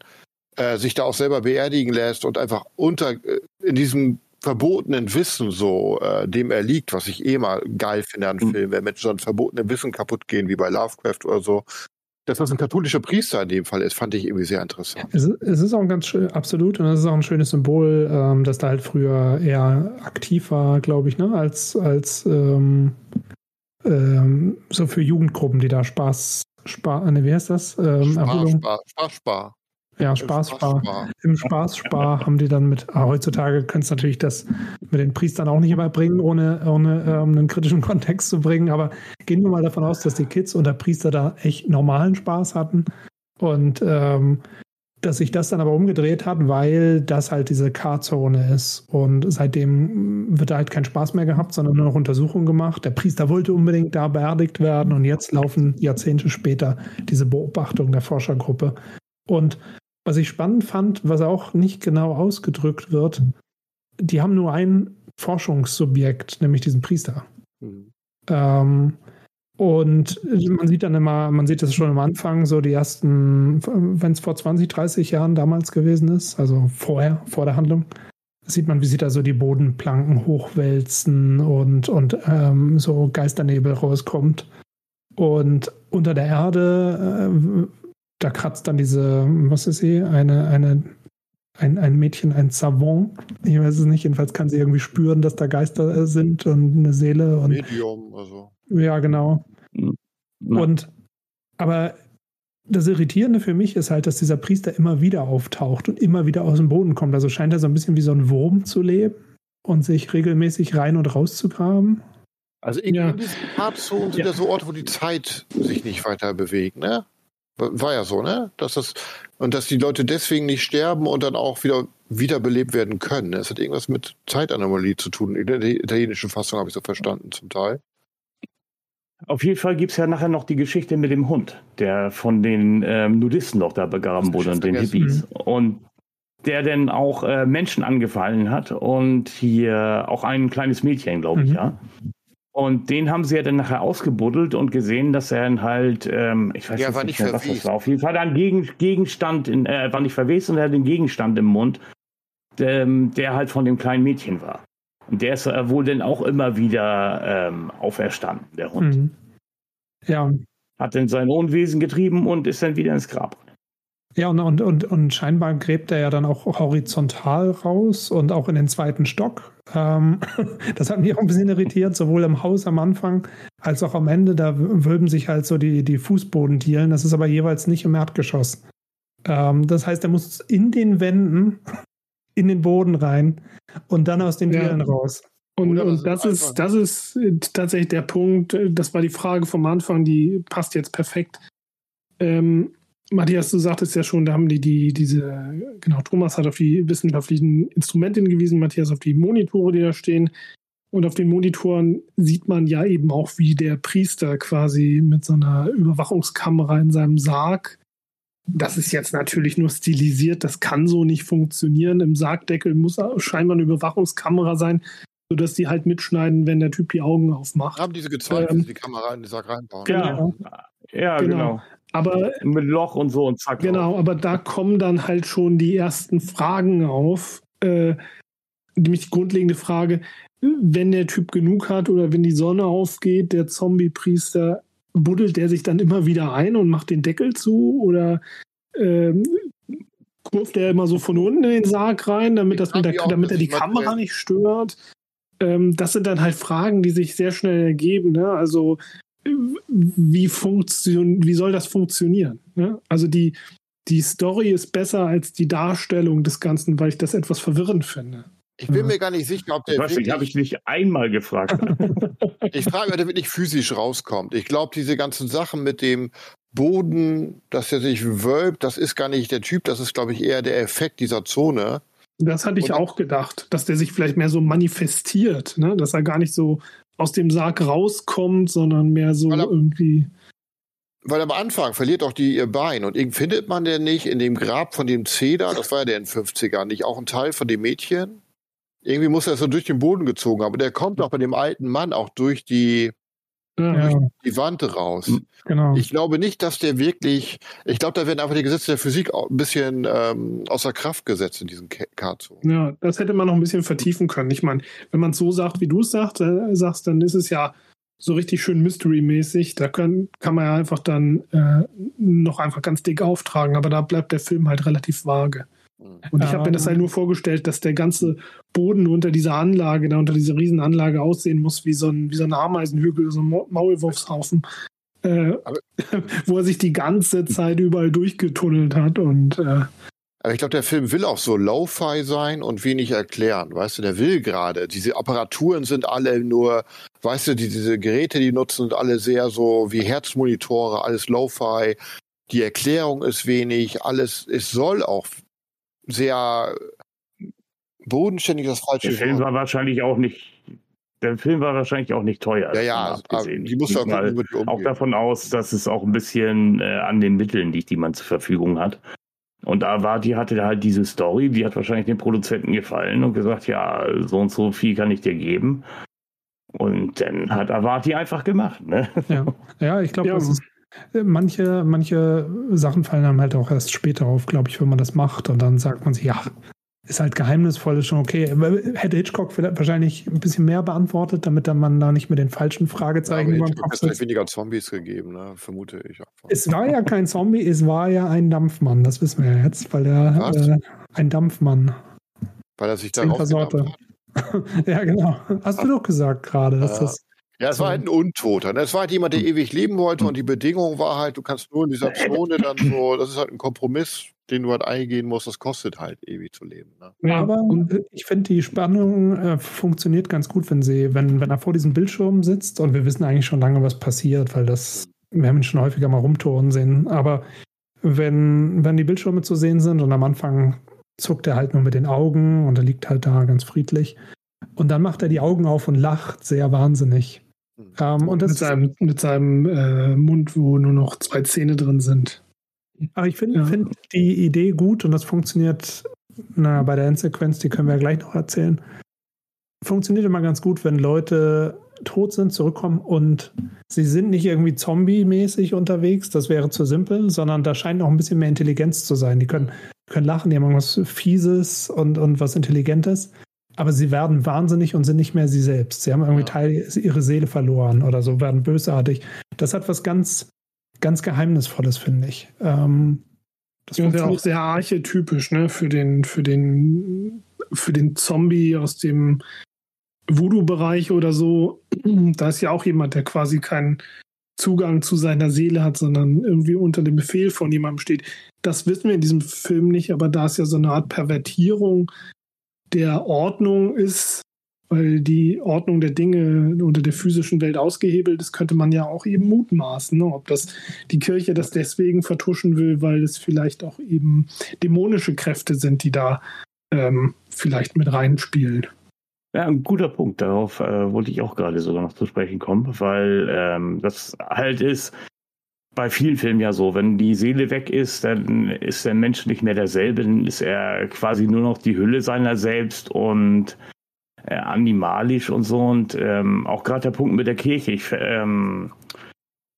äh, sich da auch selber beerdigen lässt und einfach unter äh, in diesem verbotenen Wissen so äh, dem erliegt, was ich eh mal geil finde an mhm. Filmen, wenn Menschen so ein verbotenes Wissen kaputt gehen, wie bei Lovecraft oder so. Dass das ein katholischer Priester in dem Fall ist, fand ich irgendwie sehr interessant. Es, es ist auch ein ganz schön, absolut, und es ist auch ein schönes Symbol, ähm, dass da halt früher eher aktiv war, glaube ich, ne, als, als ähm, ähm, so für Jugendgruppen, die da Spaß, Spar, ne, wie heißt das? Ähm, Spar, Spar, Spar, Spar. Ja, Spaß, Spar. Spar. Im Spaß, Spar haben die dann mit, ah, heutzutage könntest du natürlich das mit den Priestern auch nicht überbringen, ohne, ohne ähm, einen kritischen [LAUGHS] Kontext zu bringen, aber gehen wir mal davon aus, dass die Kids und der Priester da echt normalen Spaß hatten und ähm, dass sich das dann aber umgedreht hat, weil das halt diese K-Zone ist. Und seitdem wird da halt kein Spaß mehr gehabt, sondern nur noch Untersuchungen gemacht. Der Priester wollte unbedingt da beerdigt werden und jetzt laufen Jahrzehnte später diese Beobachtungen der Forschergruppe. Und was ich spannend fand, was auch nicht genau ausgedrückt wird, die haben nur ein Forschungssubjekt, nämlich diesen Priester. Mhm. Ähm, und man sieht dann immer, man sieht das schon am Anfang, so die ersten, wenn es vor 20, 30 Jahren damals gewesen ist, also vorher, vor der Handlung, sieht man, wie sie da so die Bodenplanken hochwälzen und, und ähm, so Geisternebel rauskommt. Und unter der Erde, äh, da kratzt dann diese, was ist sie, eine, eine, ein, ein Mädchen, ein Savant. Ich weiß es nicht, jedenfalls kann sie irgendwie spüren, dass da Geister sind und eine Seele. Und, Medium, also. Ja, genau. Ja. Und aber das Irritierende für mich ist halt, dass dieser Priester immer wieder auftaucht und immer wieder aus dem Boden kommt. Also scheint er so ein bisschen wie so ein Wurm zu leben und sich regelmäßig rein und raus zu graben. Also in, ja. in diesen Parkzonen sind ja. ja so Orte, wo die Zeit sich nicht weiter bewegt, ne? War ja so, ne? Dass das, und dass die Leute deswegen nicht sterben und dann auch wieder wiederbelebt werden können. Es hat irgendwas mit Zeitanomalie zu tun. In der italienischen Fassung habe ich so verstanden, zum Teil. Auf jeden Fall gibt es ja nachher noch die Geschichte mit dem Hund, der von den ähm, Nudisten noch da begraben wurde und den Hippies. Und der dann auch äh, Menschen angefallen hat und hier auch ein kleines Mädchen, glaube ich, mhm. ja. Und den haben sie ja dann nachher ausgebuddelt und gesehen, dass er dann halt, ähm, ich weiß ja, nicht, nicht mehr, was das war. Auf jeden Fall ein Gegen Gegenstand, in, äh, war nicht verwest und er hat den Gegenstand im Mund, der, der halt von dem kleinen Mädchen war. Und der ist wohl dann auch immer wieder ähm, auferstanden, der Hund. Mhm. Ja. Hat dann sein Unwesen getrieben und ist dann wieder ins Grab. Ja, und, und, und, und scheinbar gräbt er ja dann auch horizontal raus und auch in den zweiten Stock. Ähm, [LAUGHS] das hat mich auch ein bisschen irritiert, sowohl im Haus am Anfang als auch am Ende. Da wölben sich halt so die, die Fußbodendielen. Das ist aber jeweils nicht im Erdgeschoss. Ähm, das heißt, er muss in den Wänden in den Boden rein und dann aus den ja. Raus. Und, und das, ist, das ist tatsächlich der Punkt, das war die Frage vom Anfang, die passt jetzt perfekt. Ähm, Matthias, du sagtest ja schon, da haben die, die diese, genau, Thomas hat auf die wissenschaftlichen Instrumente hingewiesen, Matthias auf die Monitore, die da stehen. Und auf den Monitoren sieht man ja eben auch, wie der Priester quasi mit so einer Überwachungskamera in seinem Sarg. Das ist jetzt natürlich nur stilisiert, das kann so nicht funktionieren. Im Sargdeckel muss scheinbar eine Überwachungskamera sein, sodass die halt mitschneiden, wenn der Typ die Augen aufmacht. Haben diese gezeigt, ähm, sie die Kamera in den Sarg reinbauen. Genau. Ja, genau. genau. Aber, Mit Loch und so und zack. Genau, auf. aber da kommen dann halt schon die ersten Fragen auf. Äh, nämlich die grundlegende Frage, wenn der Typ genug hat oder wenn die Sonne aufgeht, der Zombie-Priester, buddelt der sich dann immer wieder ein und macht den Deckel zu oder ähm, kurft er immer so von unten in den Sarg rein, damit, das mit der, damit er die Kamera nicht stört? Ähm, das sind dann halt Fragen, die sich sehr schnell ergeben. Ne? Also wie, funktion wie soll das funktionieren? Ne? Also die, die Story ist besser als die Darstellung des Ganzen, weil ich das etwas verwirrend finde. Ich bin mir gar nicht sicher, ob der. Ich habe ich nicht einmal gefragt. [LAUGHS] [LAUGHS] ich frage, ob der wirklich physisch rauskommt. Ich glaube, diese ganzen Sachen mit dem Boden, dass er sich wölbt, das ist gar nicht der Typ, das ist, glaube ich, eher der Effekt dieser Zone. Das hatte ich Und, auch gedacht, dass der sich vielleicht mehr so manifestiert, ne? dass er gar nicht so aus dem Sarg rauskommt, sondern mehr so er, irgendwie. Weil am Anfang verliert auch die ihr Bein und findet man denn nicht in dem Grab von dem Zeder, das war ja der in den 50ern, nicht auch ein Teil von dem Mädchen? Irgendwie muss er so durch den Boden gezogen haben. Aber der kommt auch bei dem alten Mann auch durch die, ja. durch die Wand raus. Genau. Ich glaube nicht, dass der wirklich, ich glaube, da werden einfach die Gesetze der Physik ein bisschen ähm, außer Kraft gesetzt in diesem Kazo. Ja, das hätte man noch ein bisschen vertiefen können. Ich meine, wenn man es so sagt, wie du es sagst, äh, sagst, dann ist es ja so richtig schön Mystery-mäßig. Da können, kann man ja einfach dann äh, noch einfach ganz dick auftragen, aber da bleibt der Film halt relativ vage. Mhm. Und ich habe mir das halt nur vorgestellt, dass der ganze Boden unter dieser Anlage, da unter dieser Riesenanlage aussehen muss wie so ein, wie so ein Ameisenhügel, so ein Maulwurfshaufen, äh, [LAUGHS] wo er sich die ganze Zeit überall durchgetunnelt hat und äh, aber ich glaube, der Film will auch so Lo-Fi sein und wenig erklären. Weißt du, der will gerade. Diese Apparaturen sind alle nur, weißt du, die, diese Geräte, die nutzen, sind alle sehr so wie Herzmonitore, alles Lo-Fi. Die Erklärung ist wenig, alles, es soll auch sehr bodenständig das falsche Der Film war wahrscheinlich auch nicht. Der Film war wahrscheinlich auch nicht teuer. Ja, ja, die muss auch, mal, auch davon aus, dass es auch ein bisschen äh, an den Mitteln liegt, die man zur Verfügung hat. Und Avati hatte halt diese Story, die hat wahrscheinlich den Produzenten gefallen und gesagt, ja, so und so viel kann ich dir geben. Und dann hat Avati einfach gemacht. Ne? Ja. ja, ich glaube, ja. das ist Manche, manche Sachen fallen einem halt auch erst später auf, glaube ich, wenn man das macht. Und dann sagt man sich, ja, ist halt geheimnisvoll, ist schon okay. Hätte Hitchcock vielleicht wahrscheinlich ein bisschen mehr beantwortet, damit dann man da nicht mit den falschen Fragezeichen ja, über den Kopf sitzt. Es weniger Zombies gegeben, ne? vermute ich. Einfach. Es war ja kein Zombie, es war ja ein Dampfmann, das wissen wir ja jetzt, weil er äh, ein Dampfmann. Weil er sich da Sorte. [LAUGHS] ja, genau. Hast du doch gesagt gerade, dass ja. das ja, es war halt ein Untoter. Ne? Es war halt jemand, der hm. ewig leben wollte hm. und die Bedingung war halt, du kannst nur in dieser Zone dann [CLEARS THROAT] so, das ist halt ein Kompromiss, den du halt eingehen musst, das kostet halt ewig zu leben. Ne? Ja, aber ich finde, die Spannung äh, funktioniert ganz gut, wenn sie, wenn, wenn er vor diesem Bildschirm sitzt und wir wissen eigentlich schon lange, was passiert, weil das, hm. wir haben ihn schon häufiger mal rumtouren sehen, aber wenn, wenn die Bildschirme zu sehen sind und am Anfang zuckt er halt nur mit den Augen und er liegt halt da ganz friedlich. Und dann macht er die Augen auf und lacht sehr wahnsinnig. Mhm. Ähm, und das mit seinem, mit seinem äh, Mund, wo nur noch zwei Zähne drin sind. Aber ich finde ja. find die Idee gut und das funktioniert na, bei der Endsequenz, die können wir ja gleich noch erzählen. Funktioniert immer ganz gut, wenn Leute tot sind, zurückkommen und sie sind nicht irgendwie zombie-mäßig unterwegs, das wäre zu simpel, sondern da scheint auch ein bisschen mehr Intelligenz zu sein. Die können, können lachen, die haben irgendwas Fieses und, und was Intelligentes aber sie werden wahnsinnig und sind nicht mehr sie selbst. Sie haben irgendwie ja. Teil ihre Seele verloren oder so, werden bösartig. Das hat was ganz, ganz Geheimnisvolles, finde ich. Ähm, das ist ja auch sehr archetypisch, ne, für den, für den, für den Zombie aus dem Voodoo-Bereich oder so. [CLEARS THROAT] Da ist ja auch jemand, der quasi keinen Zugang zu seiner Seele hat, sondern irgendwie unter dem Befehl von jemandem steht. Das wissen wir in diesem Film nicht, aber da ist ja so eine Art Pervertierung der Ordnung ist, weil die Ordnung der Dinge unter der physischen Welt ausgehebelt ist, könnte man ja auch eben mutmaßen, ne? ob das die Kirche das deswegen vertuschen will, weil es vielleicht auch eben dämonische Kräfte sind, die da ähm, vielleicht mit reinspielen. Ja, ein guter Punkt. Darauf äh, wollte ich auch gerade sogar noch zu sprechen kommen, weil ähm, das halt ist bei vielen Filmen ja so, wenn die Seele weg ist, dann ist der Mensch nicht mehr derselbe, dann ist er quasi nur noch die Hülle seiner selbst und äh, animalisch und so. Und ähm, auch gerade der Punkt mit der Kirche. Ich ähm,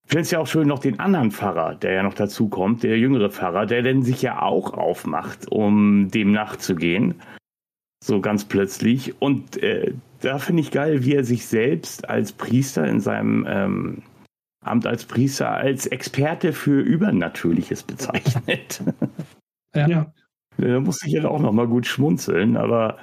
finde es ja auch schön noch den anderen Pfarrer, der ja noch dazu kommt, der jüngere Pfarrer, der denn sich ja auch aufmacht, um dem nachzugehen. So ganz plötzlich. Und äh, da finde ich geil, wie er sich selbst als Priester in seinem ähm, Amt als Priester als Experte für Übernatürliches bezeichnet. Ja. ja. Da muss ich ja auch nochmal gut schmunzeln, aber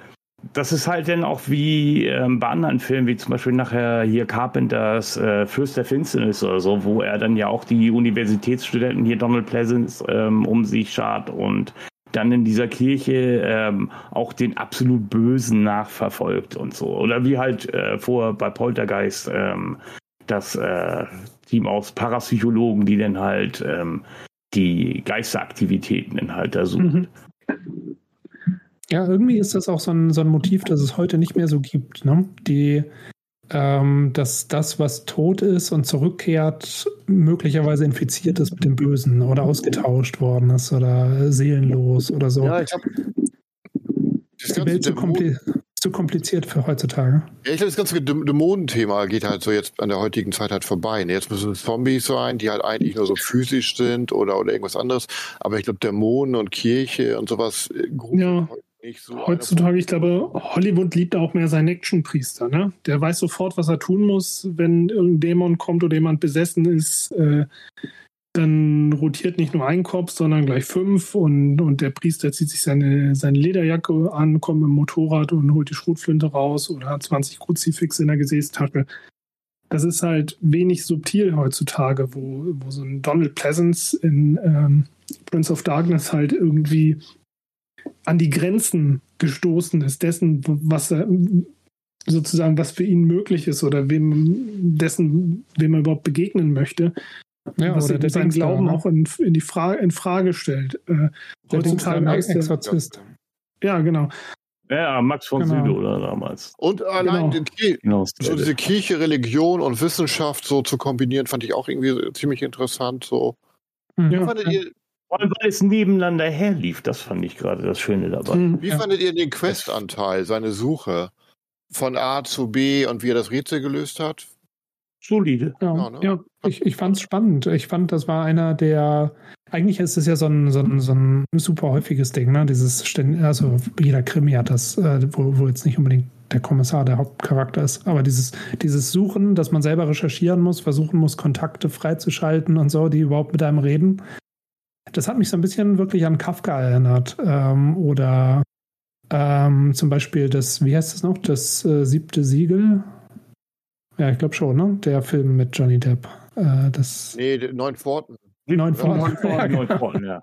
das ist halt dann auch wie ähm, bei anderen Filmen, wie zum Beispiel nachher hier Carpenters äh, Fürst der Finsternis oder so, wo er dann ja auch die Universitätsstudenten hier Donald Pleasance ähm, um sich schart und dann in dieser Kirche ähm, auch den absolut Bösen nachverfolgt und so. Oder wie halt äh, vor bei Poltergeist ähm, das äh, Team aus Parapsychologen, die dann halt ähm, die Geisteraktivitäten dann halt da suchen. Mhm. Ja, irgendwie ist das auch so ein, so ein Motiv, das es heute nicht mehr so gibt. Ne? Die, ähm, dass das, was tot ist und zurückkehrt, möglicherweise infiziert ist mit dem Bösen oder ausgetauscht worden ist oder seelenlos oder so. Ja, ich die Welt so kompliziert zu kompliziert für heutzutage. Ja, ich glaube, das ganze Dämonenthema geht halt so jetzt an der heutigen Zeit halt vorbei. Ne? Jetzt müssen es Zombies sein, die halt eigentlich nur so physisch sind oder, oder irgendwas anderes. Aber ich glaube, Dämonen und Kirche und sowas äh, ja. nicht so. Heutzutage, ich glaube, Hollywood liebt auch mehr seinen Actionpriester. Ne? Der weiß sofort, was er tun muss, wenn irgendein Dämon kommt oder jemand besessen ist. Äh, dann rotiert nicht nur ein Kopf, sondern gleich fünf und, und der Priester zieht sich seine, seine Lederjacke an, kommt dem Motorrad und holt die Schrotflinte raus oder hat 20 Kruzifixe in der Gesäßtasche. Das ist halt wenig subtil heutzutage, wo, wo so ein Donald Pleasance in ähm, Prince of Darkness halt irgendwie an die Grenzen gestoßen ist, dessen, was er sozusagen, was für ihn möglich ist oder wem dessen, wem er überhaupt begegnen möchte. Ja, was oder seinen Glauben ne? auch in, in, die Frage, in Frage stellt. Äh, heutzutage als Exorzist. Ja, genau. Ja, Max von genau. Südow damals. Und allein genau. die, genau. so diese Kirche, Religion und Wissenschaft so zu kombinieren, fand ich auch irgendwie ziemlich interessant. So. Mhm. Ja. Fandet ihr, Vor allem, weil es nebeneinander herlief, das fand ich gerade das Schöne dabei. Mhm. Wie ja. fandet ihr den Quest-Anteil, seine Suche von A zu B und wie er das Rätsel gelöst hat? Solide. Ja, ja, ne? ja ich, ich fand es spannend. Ich fand, das war einer der, eigentlich ist es ja so ein, so ein, so ein super häufiges Ding, ne? Dieses, also jeder Krimi hat das, äh, wo, wo jetzt nicht unbedingt der Kommissar der Hauptcharakter ist, aber dieses, dieses Suchen, dass man selber recherchieren muss, versuchen muss, Kontakte freizuschalten und so, die überhaupt mit einem reden. Das hat mich so ein bisschen wirklich an Kafka erinnert. Ähm, oder ähm, zum Beispiel das, wie heißt das noch, das äh, siebte Siegel ja, ich glaube schon, ne? Der Film mit Johnny Depp. Äh, das nee, Neun Pforten. Neun Pforten. Neun Pforten, ja.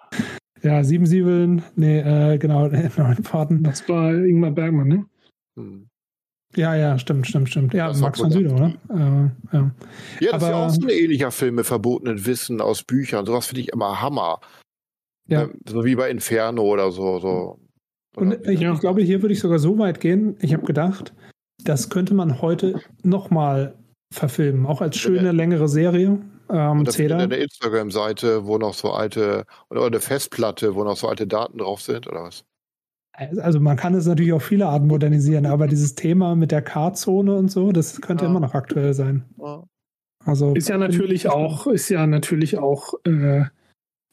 Ja, Sieben Siebeln, nee, äh, genau, [LAUGHS] Neun Pforten. Das war Ingmar Bergmann, ne? Hm. Ja, ja, stimmt, stimmt, stimmt. Ja, das Max von Südow, oder? Äh, ja. ja, das ist ja auch so ein ähnlicher Film mit verbotenen Wissen aus Büchern. Sowas finde ich immer Hammer. Ja. Ähm, so wie bei Inferno oder so. so. Oder Und ich, ich, glaube, hier würde ich sogar so weit gehen. Ich habe gedacht, das könnte man heute nochmal verfilmen, auch als schöne, längere Serie. Ähm, das eine Instagram-Seite, wo noch so alte, oder eine Festplatte, wo noch so alte Daten drauf sind, oder was? Also man kann es natürlich auf viele Arten modernisieren, aber dieses Thema mit der K-Zone und so, das könnte ja. immer noch aktuell sein. Ja. Also ist ja natürlich auch, ist ja natürlich auch, äh,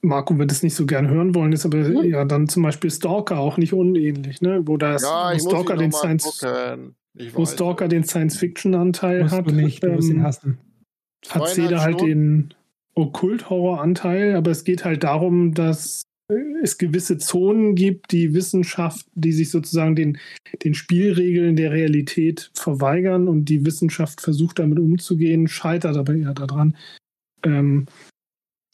Marco wird es nicht so gern hören wollen, ist aber ja, ja dann zum Beispiel Stalker auch nicht unähnlich, ne? Wo das ja, Stalker den Science, gucken. Wo Stalker den Science-Fiction-Anteil hat. Du nicht, du musst ihn ähm, hassen. Hat Cedar halt den Okkult-Horror-Anteil, aber es geht halt darum, dass es gewisse Zonen gibt, die Wissenschaft, die sich sozusagen den, den Spielregeln der Realität verweigern und die Wissenschaft versucht damit umzugehen, scheitert aber eher daran. Ähm,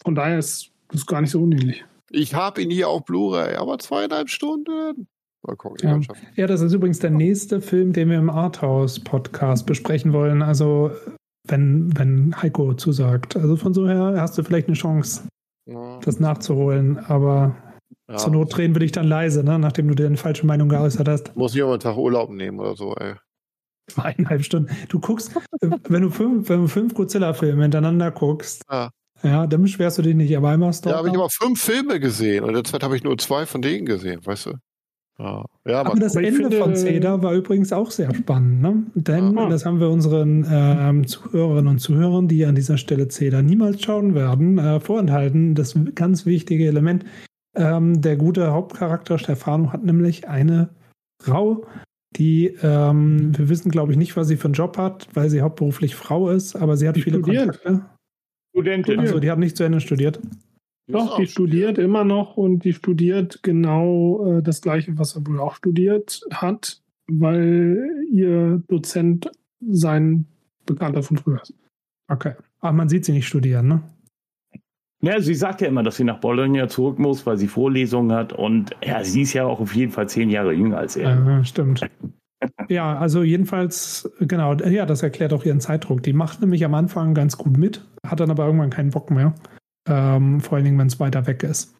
von daher ist das gar nicht so unähnlich. Ich habe ihn hier auf Blu-ray, aber zweieinhalb Stunden. Mal gucken, ja. ja, das ist übrigens der nächste Film, den wir im Arthouse-Podcast besprechen wollen. Also, wenn, wenn Heiko zusagt. Also von so her hast du vielleicht eine Chance, ja. das nachzuholen. Aber ja. zur Not drehen wir dich dann leise, ne? nachdem du dir eine falsche Meinung geäußert hast. Muss ich auch mal einen Tag Urlaub nehmen oder so, ey. Zweieinhalb Stunden. Du guckst, wenn du fünf, wenn du fünf Godzilla-Filme hintereinander guckst, ja. ja, dann beschwerst du dich nicht. Aber einmal Ja, habe ich aber fünf Filme gesehen und derzeit habe ich nur zwei von denen gesehen, weißt du? Ja. Ja, aber das Ende finde, von Cedar war übrigens auch sehr spannend, ne? Denn ja. das haben wir unseren ähm, Zuhörerinnen und Zuhörern, die an dieser Stelle Cedar niemals schauen werden, äh, vorenthalten. Das ganz wichtige Element. Ähm, der gute Hauptcharakter Stefano hat nämlich eine Frau, die, ähm, wir wissen, glaube ich, nicht, was sie für einen Job hat, weil sie hauptberuflich Frau ist, aber sie hat die viele studiert. Kontakte. Studentin. Also, die hat nicht zu Ende studiert. Doch, die studiert immer noch und die studiert genau äh, das Gleiche, was er wohl auch studiert hat, weil ihr Dozent sein Bekannter von früher ist. Okay. Aber man sieht sie nicht studieren, ne? Ja, sie sagt ja immer, dass sie nach Bologna zurück muss, weil sie Vorlesungen hat. Und ja, sie ist ja auch auf jeden Fall zehn Jahre jünger als er. Ja, stimmt. ja, also jedenfalls, genau, ja, das erklärt auch ihren Zeitdruck. Die macht nämlich am Anfang ganz gut mit, hat dann aber irgendwann keinen Bock mehr. Ähm, vor allen Dingen, wenn es weiter weg ist.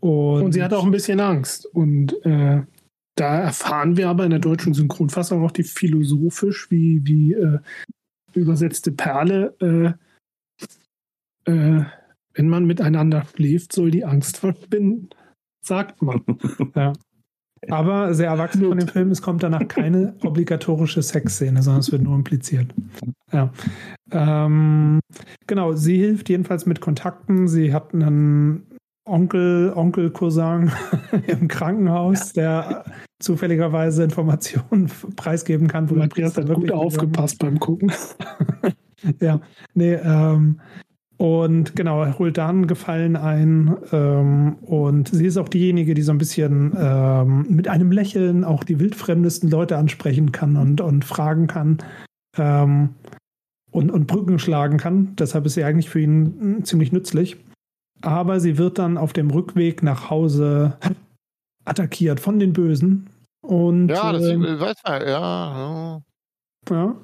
Und, und, sie hat auch ein bisschen Angst. Und äh, da erfahren wir aber in der deutschen Synchronfassung auch die philosophisch wie, wie äh, übersetzte Perle. Äh, äh wenn man miteinander schläft, soll die Angst verschwinden, sagt man. [LAUGHS] ja. Aber sehr erwachsen von dem Film, es kommt danach keine obligatorische Sexszene, sondern es wird nur impliziert. Ja. Ähm, genau, sie hilft jedenfalls mit Kontakten. Sie hat einen Onkel, Onkel Cousin [LAUGHS] im Krankenhaus, der zufälligerweise Informationen preisgeben kann, wo Matthias hat gut aufgepasst beim Gucken. [LAUGHS] ja, nee, ähm, und genau, er holt dann Gefallen ein. Ähm, und sie ist auch diejenige, die so ein bisschen ähm, mit einem Lächeln auch die wildfremdesten Leute ansprechen kann und, und fragen kann ähm, und, und Brücken schlagen kann. Deshalb ist sie eigentlich für ihn hm, ziemlich nützlich. Aber sie wird dann auf dem Rückweg nach Hause attackiert von den Bösen. Und, ja, das äh, weiß man, ja. Ja.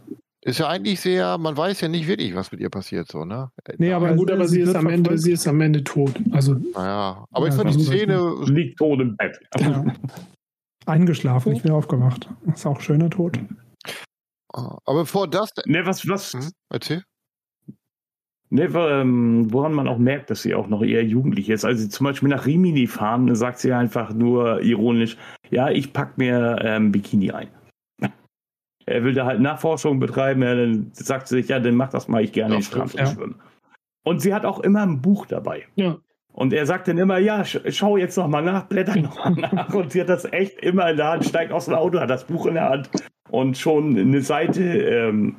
Ist ja eigentlich sehr, man weiß ja nicht wirklich, was mit ihr passiert, so, ne? Nee, aber ja, gut, aber sie, ist am Ende, sie ist am Ende tot. Also, naja, aber ja, ich fand die Szene. Liegt tot im Bett. Ja. Eingeschlafen, nicht mehr aufgewacht. Ist auch schöner Tod. Ah, aber bevor das. Ne, was, was? Hm, erzähl. Ne, ähm, woran man auch merkt, dass sie auch noch eher jugendlich ist. Also zum Beispiel nach Rimini fahren, sagt sie einfach nur ironisch, ja, ich pack mir ähm, Bikini ein er will da halt Nachforschung betreiben, er dann sagt sich, ja, dann mach das mal, ich gerne ja, in Strand ja. schwimmen. Und sie hat auch immer ein Buch dabei. Ja. Und er sagt dann immer, ja, schau jetzt noch mal nach, blätter noch mal nach. Und sie hat das echt immer in der Hand, steigt aus dem Auto, hat das Buch in der Hand und schon eine Seite ähm,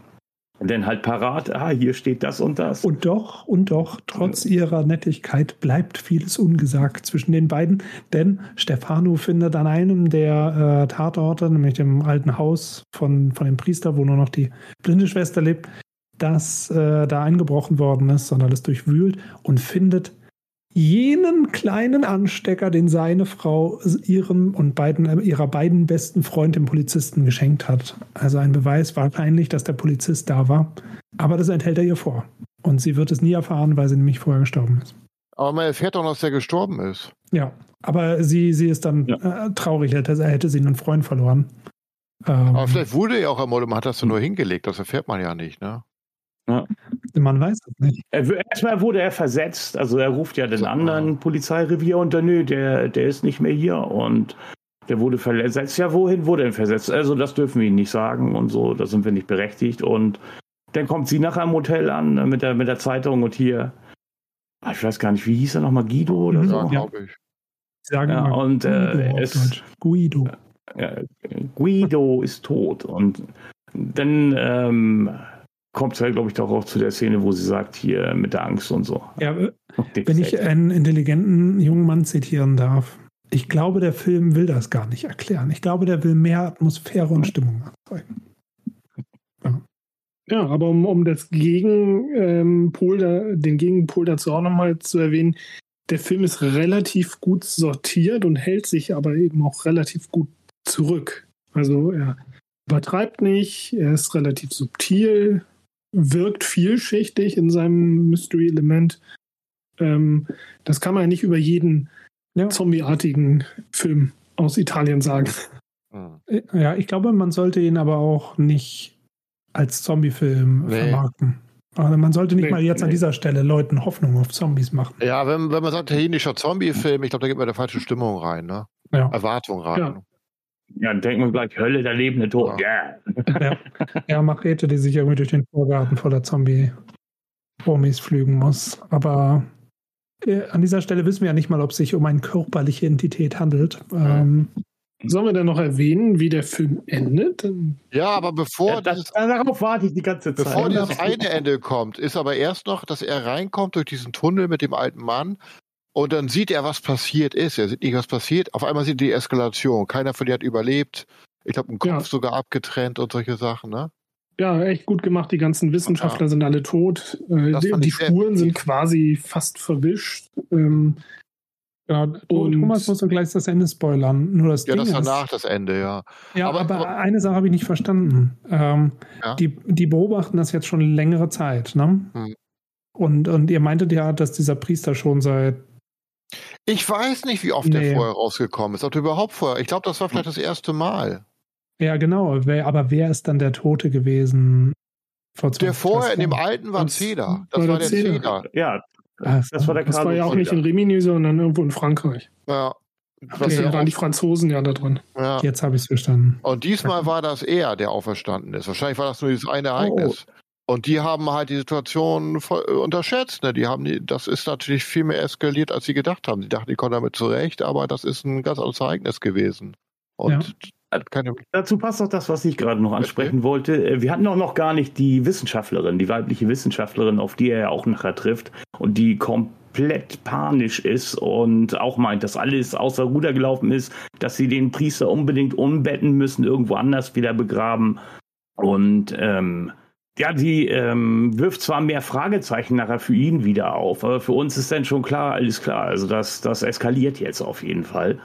denn halt parat, ah, hier steht das und das. Und doch, und doch, trotz ihrer Nettigkeit bleibt vieles ungesagt zwischen den beiden, denn Stefano findet an einem der äh, Tatorte, nämlich dem alten Haus von, von dem Priester, wo nur noch die blinde Schwester lebt, dass äh, da eingebrochen worden ist, sondern es durchwühlt und findet jenen kleinen Anstecker, den seine Frau ihrem und beiden, ihrer beiden besten Freund, dem Polizisten, geschenkt hat. Also ein Beweis wahrscheinlich, dass der Polizist da war. Aber das enthält er ihr vor. Und sie wird es nie erfahren, weil sie nämlich vorher gestorben ist. Aber man erfährt doch, dass er gestorben ist. Ja, aber sie, sie ist dann ja. äh, traurig, hätte, hätte sie einen Freund verloren. Ähm, aber vielleicht wurde er auch ermordet, man hat das nur hingelegt, das erfährt man ja nicht, ne? Ja. Man weiß es nicht. Erstmal wurde er versetzt, also er ruft ja den anderen Polizeirevier unter, nö, der, der ist nicht mehr hier und der wurde versetzt. Ja, wohin wurde er versetzt? Also das dürfen wir Ihnen nicht sagen und so, da sind wir nicht berechtigt. Und dann kommt sie nachher im Hotel an ne, mit der, mit der Zeitung und hier, ah, ich weiß gar nicht, wie hieß er nochmal, Guido oder so? Ja, glaube ich. Sagen ja, und äh, es, Guido. Ja, Guido ist tot und dann ähm, kommt es halt, glaube ich, doch auch zu der Szene, wo sie sagt, hier mit der Angst und so. Ja, [LAUGHS] wenn ich einen intelligenten jungen Mann zitieren darf. Ich glaube, der Film will das gar nicht erklären. Ich glaube, der will mehr Atmosphäre und Stimmung erzeugen. Ja. ja, aber um, um das Gegenpol, ähm, den Gegenpol dazu auch nochmal zu erwähnen, der Film ist relativ gut sortiert und hält sich aber eben auch relativ gut zurück. Also er übertreibt nicht, er ist relativ subtil, wirkt vielschichtig in seinem Mystery-Element. Ähm, das kann man ja nicht über jeden ja. zombieartigen Film aus Italien sagen. Hm. Ja, ich glaube, man sollte ihn aber auch nicht als Zombie-Film nee. vermarkten. Aber man sollte nicht nee, mal jetzt nee. an dieser Stelle Leuten Hoffnung auf Zombies machen. Ja, wenn, wenn man sagt, italienischer Zombie-Film, ich glaube, da gibt man eine falsche Stimmung rein, ne? Ja. Erwartung rein. Ja. Ja, dann denkt man gleich, Hölle, der lebende Tod. Ja. Yeah. ja. ja, Machete, die sich irgendwie durch den Vorgarten voller Zombie-Promis flügen muss. Aber äh, an dieser Stelle wissen wir ja nicht mal, ob es sich um eine körperliche Entität handelt. Ähm, Sollen wir denn noch erwähnen, wie der Film endet? Ja, aber bevor ja, das, dieses, darauf warte ich die ganze Zeit. Bevor dieses eine Ende kommt, ist aber erst noch, dass er reinkommt durch diesen Tunnel mit dem alten Mann und dann sieht er, was passiert ist. Er sieht nicht, was passiert. Auf einmal sieht die Eskalation. Keiner von denen hat überlebt. Ich glaube, ein Kopf ja. sogar abgetrennt und solche Sachen, ne? Ja, echt gut gemacht. Die ganzen Wissenschaftler ja. sind alle tot. Äh, die, die Spuren sind quasi fast verwischt. Ähm, ja, und Thomas muss dann gleich das Ende spoilern. Nur das ja, Ding das danach ist, das Ende, ja. Ja, aber, aber eine Sache habe ich nicht verstanden. Ähm, ja? die, die beobachten das jetzt schon längere Zeit, ne? Hm. Und, und ihr meintet ja, dass dieser Priester schon seit. Ich weiß nicht, wie oft nee. der vorher rausgekommen ist. Ob der überhaupt vorher. Ich glaube, das war vielleicht das erste Mal. Ja, genau. Aber wer ist dann der Tote gewesen? Vor der vorher in dem alten war Zeder. Das war, war der Zeder. Ja, das, das war der Das war ja auch nicht in Rimini, sondern irgendwo in Frankreich. Ja. Okay, da waren die Franzosen ja da drin. Ja. Jetzt habe ich es verstanden. Und diesmal war das er, der auferstanden ist. Wahrscheinlich war das nur dieses eine Ereignis. Oh. Und die haben halt die Situation unterschätzt. Ne? Die haben die, das ist natürlich viel mehr eskaliert, als sie gedacht haben. Sie dachten, die kommen damit zurecht, aber das ist ein ganz anderes Ereignis gewesen. Und ja. keine Dazu passt auch das, was ich gerade noch ansprechen okay. wollte. Äh, wir hatten auch noch gar nicht die Wissenschaftlerin, die weibliche Wissenschaftlerin, auf die er ja auch nachher trifft und die komplett panisch ist und auch meint, dass alles außer Ruder gelaufen ist, dass sie den Priester unbedingt umbetten müssen, irgendwo anders wieder begraben. Und ähm, ja, die ähm, wirft zwar mehr Fragezeichen nachher für ihn wieder auf, aber für uns ist dann schon klar, alles klar. Also das, das eskaliert jetzt auf jeden Fall.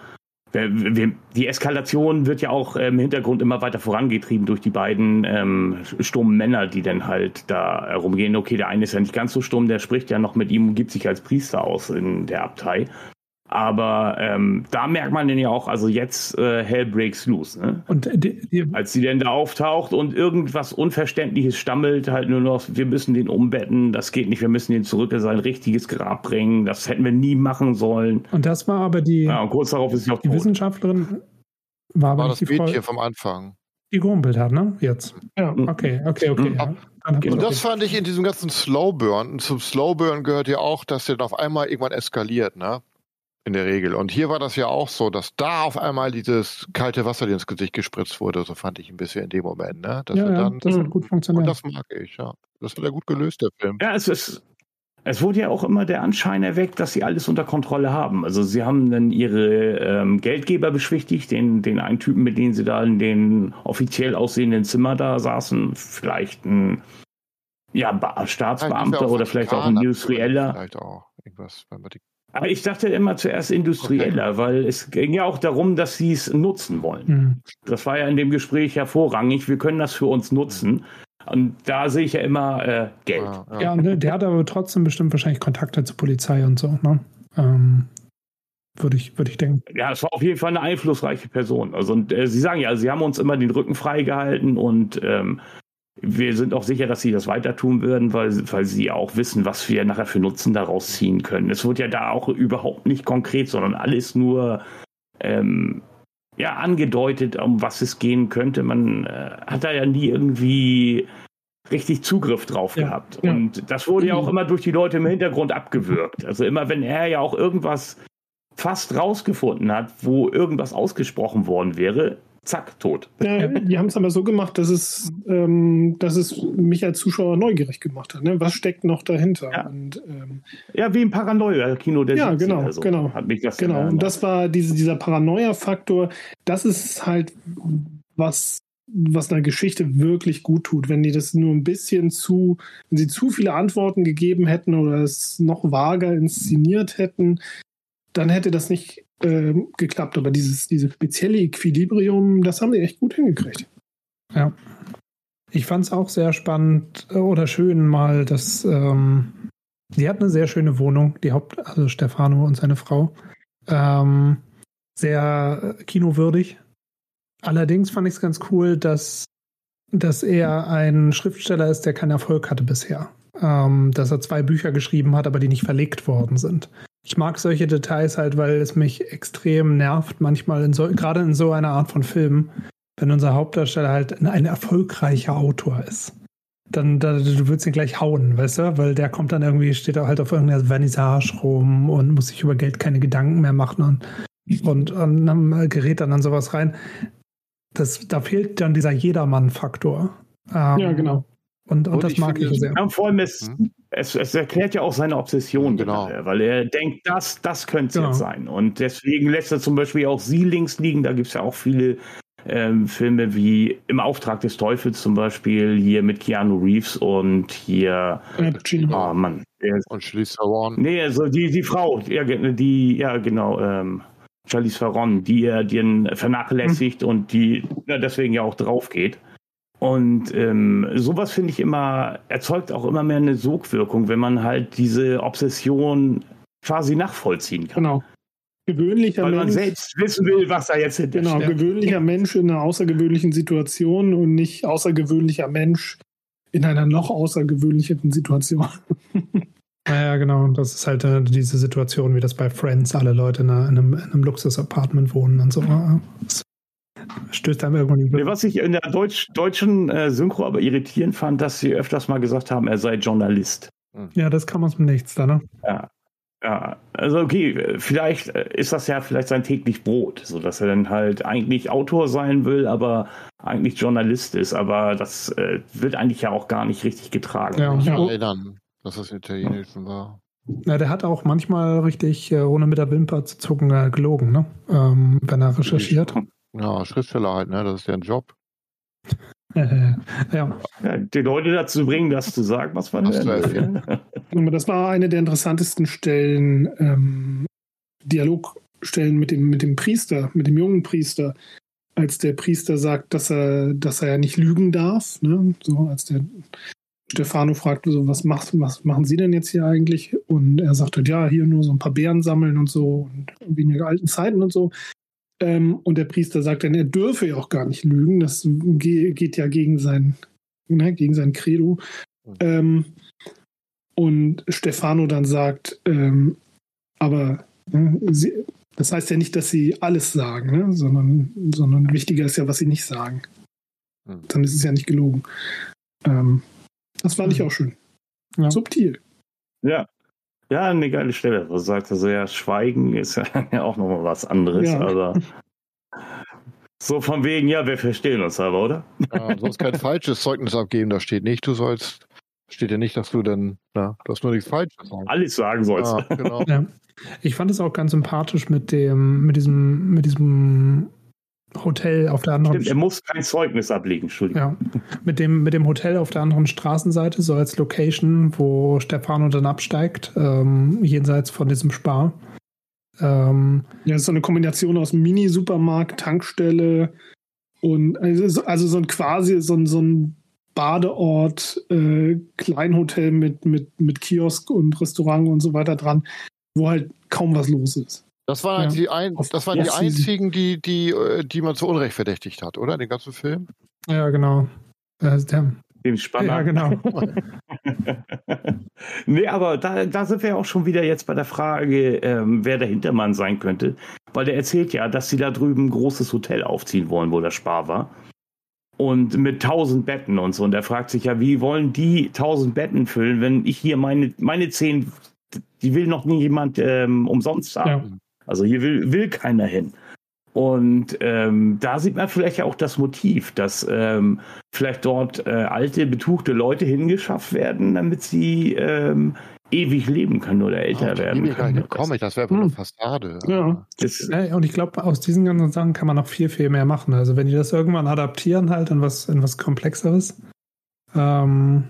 Die Eskalation wird ja auch im Hintergrund immer weiter vorangetrieben durch die beiden ähm, stummen Männer, die dann halt da herumgehen. Okay, der eine ist ja nicht ganz so stumm, der spricht ja noch mit ihm und gibt sich als Priester aus in der Abtei. Aber ähm, da merkt man denn ja auch, also jetzt äh, Hell breaks loose. Ne? Und die, die, als sie denn da auftaucht und irgendwas Unverständliches stammelt, halt nur noch, wir müssen den umbetten, das geht nicht, wir müssen ihn zurück in sein richtiges Grab bringen, das hätten wir nie machen sollen. Und das war aber die. Ja, und kurz darauf ist sie auch Die tot. Wissenschaftlerin war aber war das die Mädchen Frau, vom Anfang. Die gerumpelt hat, ne? Jetzt. Ja. Okay, okay, okay. Ja. Und das fand ich in diesem ganzen Slowburn. Zum Slowburn gehört ja auch, dass der auf einmal irgendwann eskaliert, ne? In der Regel. Und hier war das ja auch so, dass da auf einmal dieses kalte Wasser ins Gesicht gespritzt wurde. So fand ich ein bisschen in dem Moment. Ne? Dass ja, ja dann, das hat gut funktioniert. Und das mag ich, ja. Das hat er gut gelöst, der Film. Ja, es ist. Es wurde ja auch immer der Anschein erweckt, dass sie alles unter Kontrolle haben. Also sie haben dann ihre ähm, Geldgeber beschwichtigt, den, den einen Typen, mit dem sie da in den offiziell aussehenden Zimmer da saßen. Vielleicht ein ja, Staatsbeamter oder vielleicht auch ein Industrieller. Vielleicht auch irgendwas beim Vatikan. Aber ich dachte immer zuerst industrieller, okay. weil es ging ja auch darum, dass sie es nutzen wollen. Mhm. Das war ja in dem Gespräch hervorrangig. Wir können das für uns nutzen. Und da sehe ich ja immer äh, Geld. Ja, ja. ja, und der hat aber trotzdem bestimmt wahrscheinlich Kontakte zur Polizei und so, ne? Ähm, würde ich, würde ich denken. Ja, es war auf jeden Fall eine einflussreiche Person. Also, und äh, Sie sagen ja, Sie haben uns immer den Rücken freigehalten und ähm, wir sind auch sicher, dass sie das weiter tun würden, weil, weil sie auch wissen, was wir nachher für Nutzen daraus ziehen können. Es wird ja da auch überhaupt nicht konkret, sondern alles nur ähm, ja, angedeutet, um was es gehen könnte. Man äh, hat da ja nie irgendwie richtig Zugriff drauf ja, gehabt. Ja. Und das wurde ja auch immer durch die Leute im Hintergrund abgewürgt. Also immer, wenn er ja auch irgendwas fast rausgefunden hat, wo irgendwas ausgesprochen worden wäre, zack, tot. Ja, [LAUGHS] die haben es aber so gemacht, dass es, ähm, dass es mich als Zuschauer neugierig gemacht hat. Ne? Was steckt noch dahinter? Ja, und, ähm, ja wie im Paranoia-Kino der Ja, genau, also, genau. Hat mich das genau. Und das war diese, dieser Paranoia-Faktor, das ist halt was was einer Geschichte wirklich gut tut, wenn die das nur ein bisschen zu, wenn sie zu viele Antworten gegeben hätten oder es noch vager inszeniert hätten, dann hätte das nicht äh, geklappt. Aber dieses, dieses spezielle Equilibrium, das haben die echt gut hingekriegt. Ja. Ich fand es auch sehr spannend äh, oder schön mal, dass ähm, sie hat eine sehr schöne Wohnung, die Haupt, also Stefano und seine Frau. Ähm, sehr kinowürdig. Allerdings fand ich es ganz cool, dass dass er ein Schriftsteller ist, der keinen Erfolg hatte bisher. Ähm, dass er zwei Bücher geschrieben hat, aber die nicht verlegt worden sind. Ich mag solche Details halt, weil es mich extrem nervt, manchmal in so, gerade in so einer Art von Film, wenn unser Hauptdarsteller halt ein erfolgreicher Autor ist. Dann, da, du würdest ihn gleich hauen, weißt du? Weil der kommt dann irgendwie, steht er halt auf irgendeiner Vernissage rum und muss sich über Geld keine Gedanken mehr machen und, und, und dann gerät dann an sowas rein. Das, da fehlt dann dieser Jedermann-Faktor. Ähm, ja, genau. Und, und, und das mag ich sehr. Ja, vor allem, es, hm? es, es, erklärt ja auch seine Obsession, genau. weil er denkt, das, das könnte es genau. jetzt sein. Und deswegen lässt er zum Beispiel auch sie links liegen. Da gibt es ja auch viele ähm, Filme wie Im Auftrag des Teufels zum Beispiel, hier mit Keanu Reeves und hier. Oh Mann. Und Charlize Theron. Nee, also die, die Frau, ja, die, ja genau, ähm, Charlize Theron, die er den vernachlässigt hm. und die ja, deswegen ja auch drauf geht. Und ähm, sowas finde ich immer, erzeugt auch immer mehr eine Sogwirkung, wenn man halt diese Obsession quasi nachvollziehen kann. Genau. Gewöhnlicher Weil man Mensch, selbst wissen will, was da jetzt hinter Genau, steckt. gewöhnlicher Mensch in einer außergewöhnlichen Situation und nicht außergewöhnlicher Mensch in einer noch außergewöhnlicheren Situation. [LAUGHS] Naja, genau. Das ist halt äh, diese Situation, wie das bei Friends alle Leute in, einer, in einem, in einem Luxus-Apartment wohnen und so. Das stößt einem irgendwie. Nee, was ich in der Deutsch, deutschen äh, Synchro aber irritierend fand, dass sie öfters mal gesagt haben, er sei Journalist. Ja, das kam aus dem Nichts da, ne? Ja. Ja, also okay, vielleicht ist das ja vielleicht sein täglich Brot, so dass er dann halt eigentlich Autor sein will, aber eigentlich Journalist ist, aber das äh, wird eigentlich ja auch gar nicht richtig getragen. Ja, ich kann erinnern, dass das Italienisch war. Ja, der hat auch manchmal richtig, äh, ohne mit der Wimper zu zucken, äh, gelogen, ne? Ähm, wenn er recherchiert. Ja, Schriftsteller halt, ne? Das ist ja ein Job. [LAUGHS] ja. ja. Die Leute dazu bringen, das zu sagen, was man hört. [LAUGHS] Das war eine der interessantesten Stellen, ähm, Dialogstellen mit dem, mit dem Priester, mit dem jungen Priester, als der Priester sagt, dass er, dass er ja nicht lügen darf. Ne? So, als der Stefano fragt, so, was, macht, was machen Sie denn jetzt hier eigentlich? Und er sagte, ja, hier nur so ein paar Beeren sammeln und so und weniger alten Zeiten und so. Ähm, und der Priester sagt dann, er dürfe ja auch gar nicht lügen. Das geht ja gegen sein, ne, gegen sein Credo. Mhm. Ähm, und Stefano dann sagt, ähm, aber ne, sie, das heißt ja nicht, dass sie alles sagen, ne, sondern, sondern wichtiger ist ja, was sie nicht sagen. Mhm. Dann ist es ja nicht gelogen. Ähm, das fand mhm. ich auch schön. Ja. Subtil. Ja. Ja, eine geile Stelle. Du sagst also, ja, Schweigen ist ja [LAUGHS] auch nochmal was anderes, ja. aber [LAUGHS] so von wegen, ja, wir verstehen uns aber, oder? Ja, sonst kein falsches Zeugnis abgeben, da steht nicht, du sollst, steht ja nicht, dass du dann, na, du hast nur nichts Falsches sagen. Alles sagen sollst. Ja, genau. ja. Ich fand es auch ganz sympathisch mit dem, mit diesem, mit diesem Hotel auf der anderen Stimmt, er muss kein Zeugnis ablegen, Entschuldigung. Ja, mit dem, mit dem Hotel auf der anderen Straßenseite, so als Location, wo Stefano dann absteigt, ähm, jenseits von diesem Spar. Ähm, ja, das ist so eine Kombination aus Mini-Supermarkt, Tankstelle und also, also so ein quasi so ein, so ein Badeort, äh, Kleinhotel mit, mit, mit Kiosk und Restaurant und so weiter dran, wo halt kaum was los ist. Das waren, ja. die, ein, das waren die einzigen, die, die, äh, die man zu Unrecht verdächtigt hat, oder? Den ganzen Film? Ja, genau. Äh, der, Dem Spanner. Ja, genau. [LAUGHS] nee, aber da, da sind wir auch schon wieder jetzt bei der Frage, ähm, wer der Hintermann sein könnte. Weil der erzählt ja, dass sie da drüben ein großes Hotel aufziehen wollen, wo der Spar war. Und mit tausend Betten und so. Und er fragt sich ja, wie wollen die tausend Betten füllen, wenn ich hier meine, meine zehn, die will noch nie jemand ähm, umsonst haben. Ja. Also hier will, will keiner hin. Und ähm, da sieht man vielleicht auch das Motiv, dass ähm, vielleicht dort äh, alte, betuchte Leute hingeschafft werden, damit sie ähm, ewig leben können oder älter oh, werden können. Comic, das wäre eine hm. Fassade. Ja. Das, und ich glaube, aus diesen ganzen Sachen kann man noch viel, viel mehr machen. Also wenn die das irgendwann adaptieren halt in was, in was Komplexeres, ähm,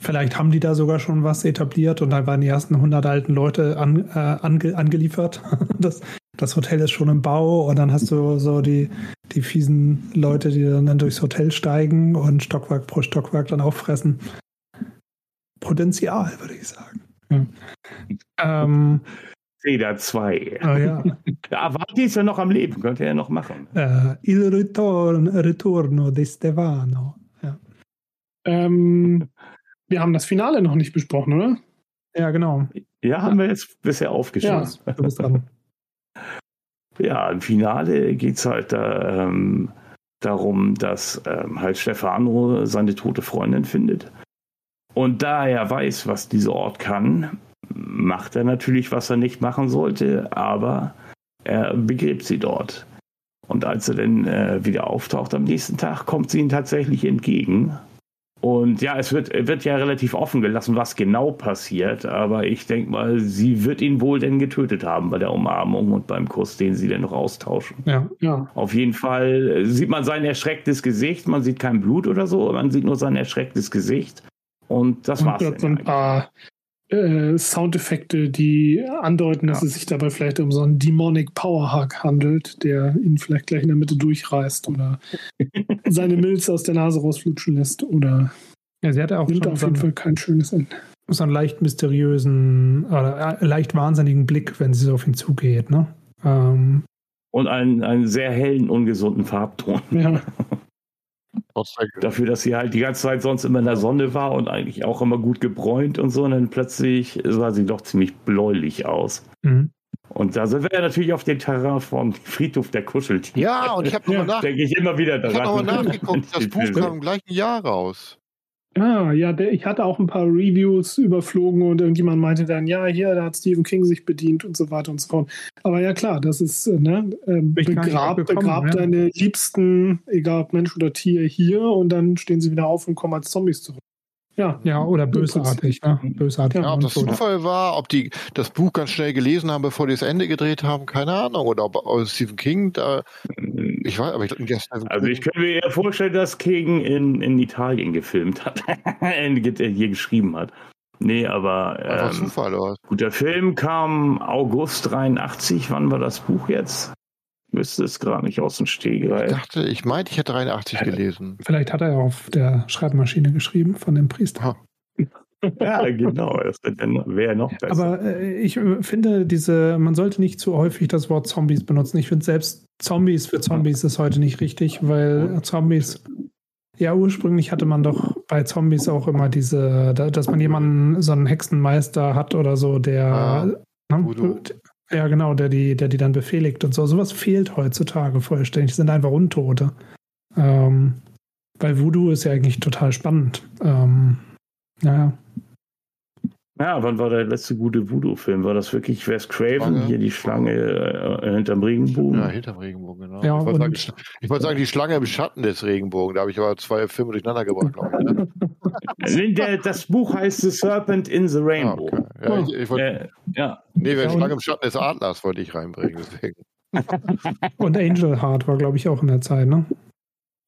Vielleicht haben die da sogar schon was etabliert und dann waren die ersten 100 alten Leute an, äh, ange, angeliefert. [LAUGHS] Das, das Hotel ist schon im Bau und dann hast du so die, die fiesen Leute, die dann durchs Hotel steigen und Stockwerk pro Stockwerk dann auffressen. Potenzial, würde ich sagen. Ja. Ähm, Feder 2. Oh ja. [LAUGHS] Avanti ist ja noch am Leben, könnte er ja noch machen. Uh, il ritorno, ritorno di Stefano. Ja. Ähm, wir haben das Finale noch nicht besprochen, oder? Ja, genau. Ja, haben wir jetzt bisher aufgeschrieben. Ja, du bist dran. [LAUGHS] Ja, im Finale geht es halt da, ähm, darum, dass ähm, halt Stefano seine tote Freundin findet. Und da er weiß, was dieser Ort kann, macht er natürlich, was er nicht machen sollte, aber er begräbt sie dort. Und als er dann äh, wieder auftaucht am nächsten Tag, kommt sie ihm tatsächlich entgegen und ja, es wird, wird ja relativ offen gelassen, was genau passiert, aber ich denke mal, sie wird ihn wohl denn getötet haben bei der Umarmung und beim Kuss, den sie dann noch austauschen. Ja, ja. Auf jeden Fall sieht man sein erschrecktes Gesicht, man sieht kein Blut oder so, man sieht nur sein erschrecktes Gesicht. Und das und war's. So ein paar äh, Soundeffekte, die andeuten, dass ja. es sich dabei vielleicht um so einen Demonic Powerhug handelt, der ihn vielleicht gleich in der Mitte durchreißt oder [LAUGHS] seine Milz aus der Nase rausflutschen lässt oder ja, sie hatte auch nimmt auf jeden Fall kein schönes Ende. So einen leicht mysteriösen oder äh, leicht wahnsinnigen Blick, wenn sie so auf ihn zugeht, ne? Ähm, und einen, einen sehr hellen, ungesunden Farbton. Ja. [LAUGHS] Dafür, dass sie halt die ganze Zeit sonst immer in der Sonne war und eigentlich auch immer gut gebräunt und so. Und dann plötzlich sah sie doch ziemlich bläulich aus. Mhm. Und da sind wir ja natürlich auf den Terrain vom Friedhof der Kuscheltiere. Ja, und ich habe nochmal [LAUGHS] nach denke ich immer wieder daran. Ich habe nochmal nachgeguckt, das [LAUGHS] Buch kam im gleichen Jahr raus. Ah, ja, der, ich hatte auch ein paar Reviews überflogen und irgendjemand meinte dann, ja, hier, da hat Stephen King sich bedient und so weiter und so fort. Aber ja, klar, das ist, äh, ne, äh, begrab, begrab ja. deine Liebsten, egal ob Mensch oder Tier, hier und dann stehen sie wieder auf und kommen als Zombies zurück. Ja, ja oder bösartig. Ne? bösartig ja, ob das Zufall war, ob die das Buch ganz schnell gelesen haben, bevor die das Ende gedreht haben, keine Ahnung. Oder ob Stephen King da. Ich weiß, aber ich glaube, Also, ich könnte mir eher vorstellen, dass King in, in Italien gefilmt hat, [LAUGHS] hier geschrieben hat. Nee, aber. Ähm, Zufall, oder? Gut, der Film kam August 83. Wann war das Buch jetzt? Wüsste es gerade nicht aus dem Stegreif. Ich dachte, ich meinte, ich hätte 83 ja, gelesen. Vielleicht hat er ja auf der Schreibmaschine geschrieben von dem Priester. [LAUGHS] ja, genau. Das wäre noch besser. Aber äh, ich äh, finde, diese, man sollte nicht zu häufig das Wort Zombies benutzen. Ich finde selbst Zombies für Zombies ist heute nicht richtig, weil Zombies. Ja, ursprünglich hatte man doch bei Zombies auch immer diese, dass man jemanden, so einen Hexenmeister hat oder so, der. Ah, ne, ja, genau, der die, der die dann befehligt und so. Sowas fehlt heutzutage vollständig. Die sind einfach Untote. Ähm, weil Voodoo ist ja eigentlich total spannend. Ähm, naja. Ja, wann war der letzte gute Voodoo-Film? War das wirklich Wes Craven, Schlange. hier die Schlange äh, hinterm Regenbogen? Ja, hinterm Regenbogen, genau. Ja, ich wollte sagen, wollt sagen, die Schlange im Schatten des Regenbogens. Da habe ich aber zwei Filme durcheinander gebracht, ich. Ne? [LAUGHS] der, das Buch heißt The Serpent in the Rainbow. Ah, okay. ja, ich, ich wollt, äh, ja. Nee, wer Schlange im Schatten des Adlers wollte ich reinbringen, deswegen. [LAUGHS] Und Angel Heart war, glaube ich, auch in der Zeit, ne?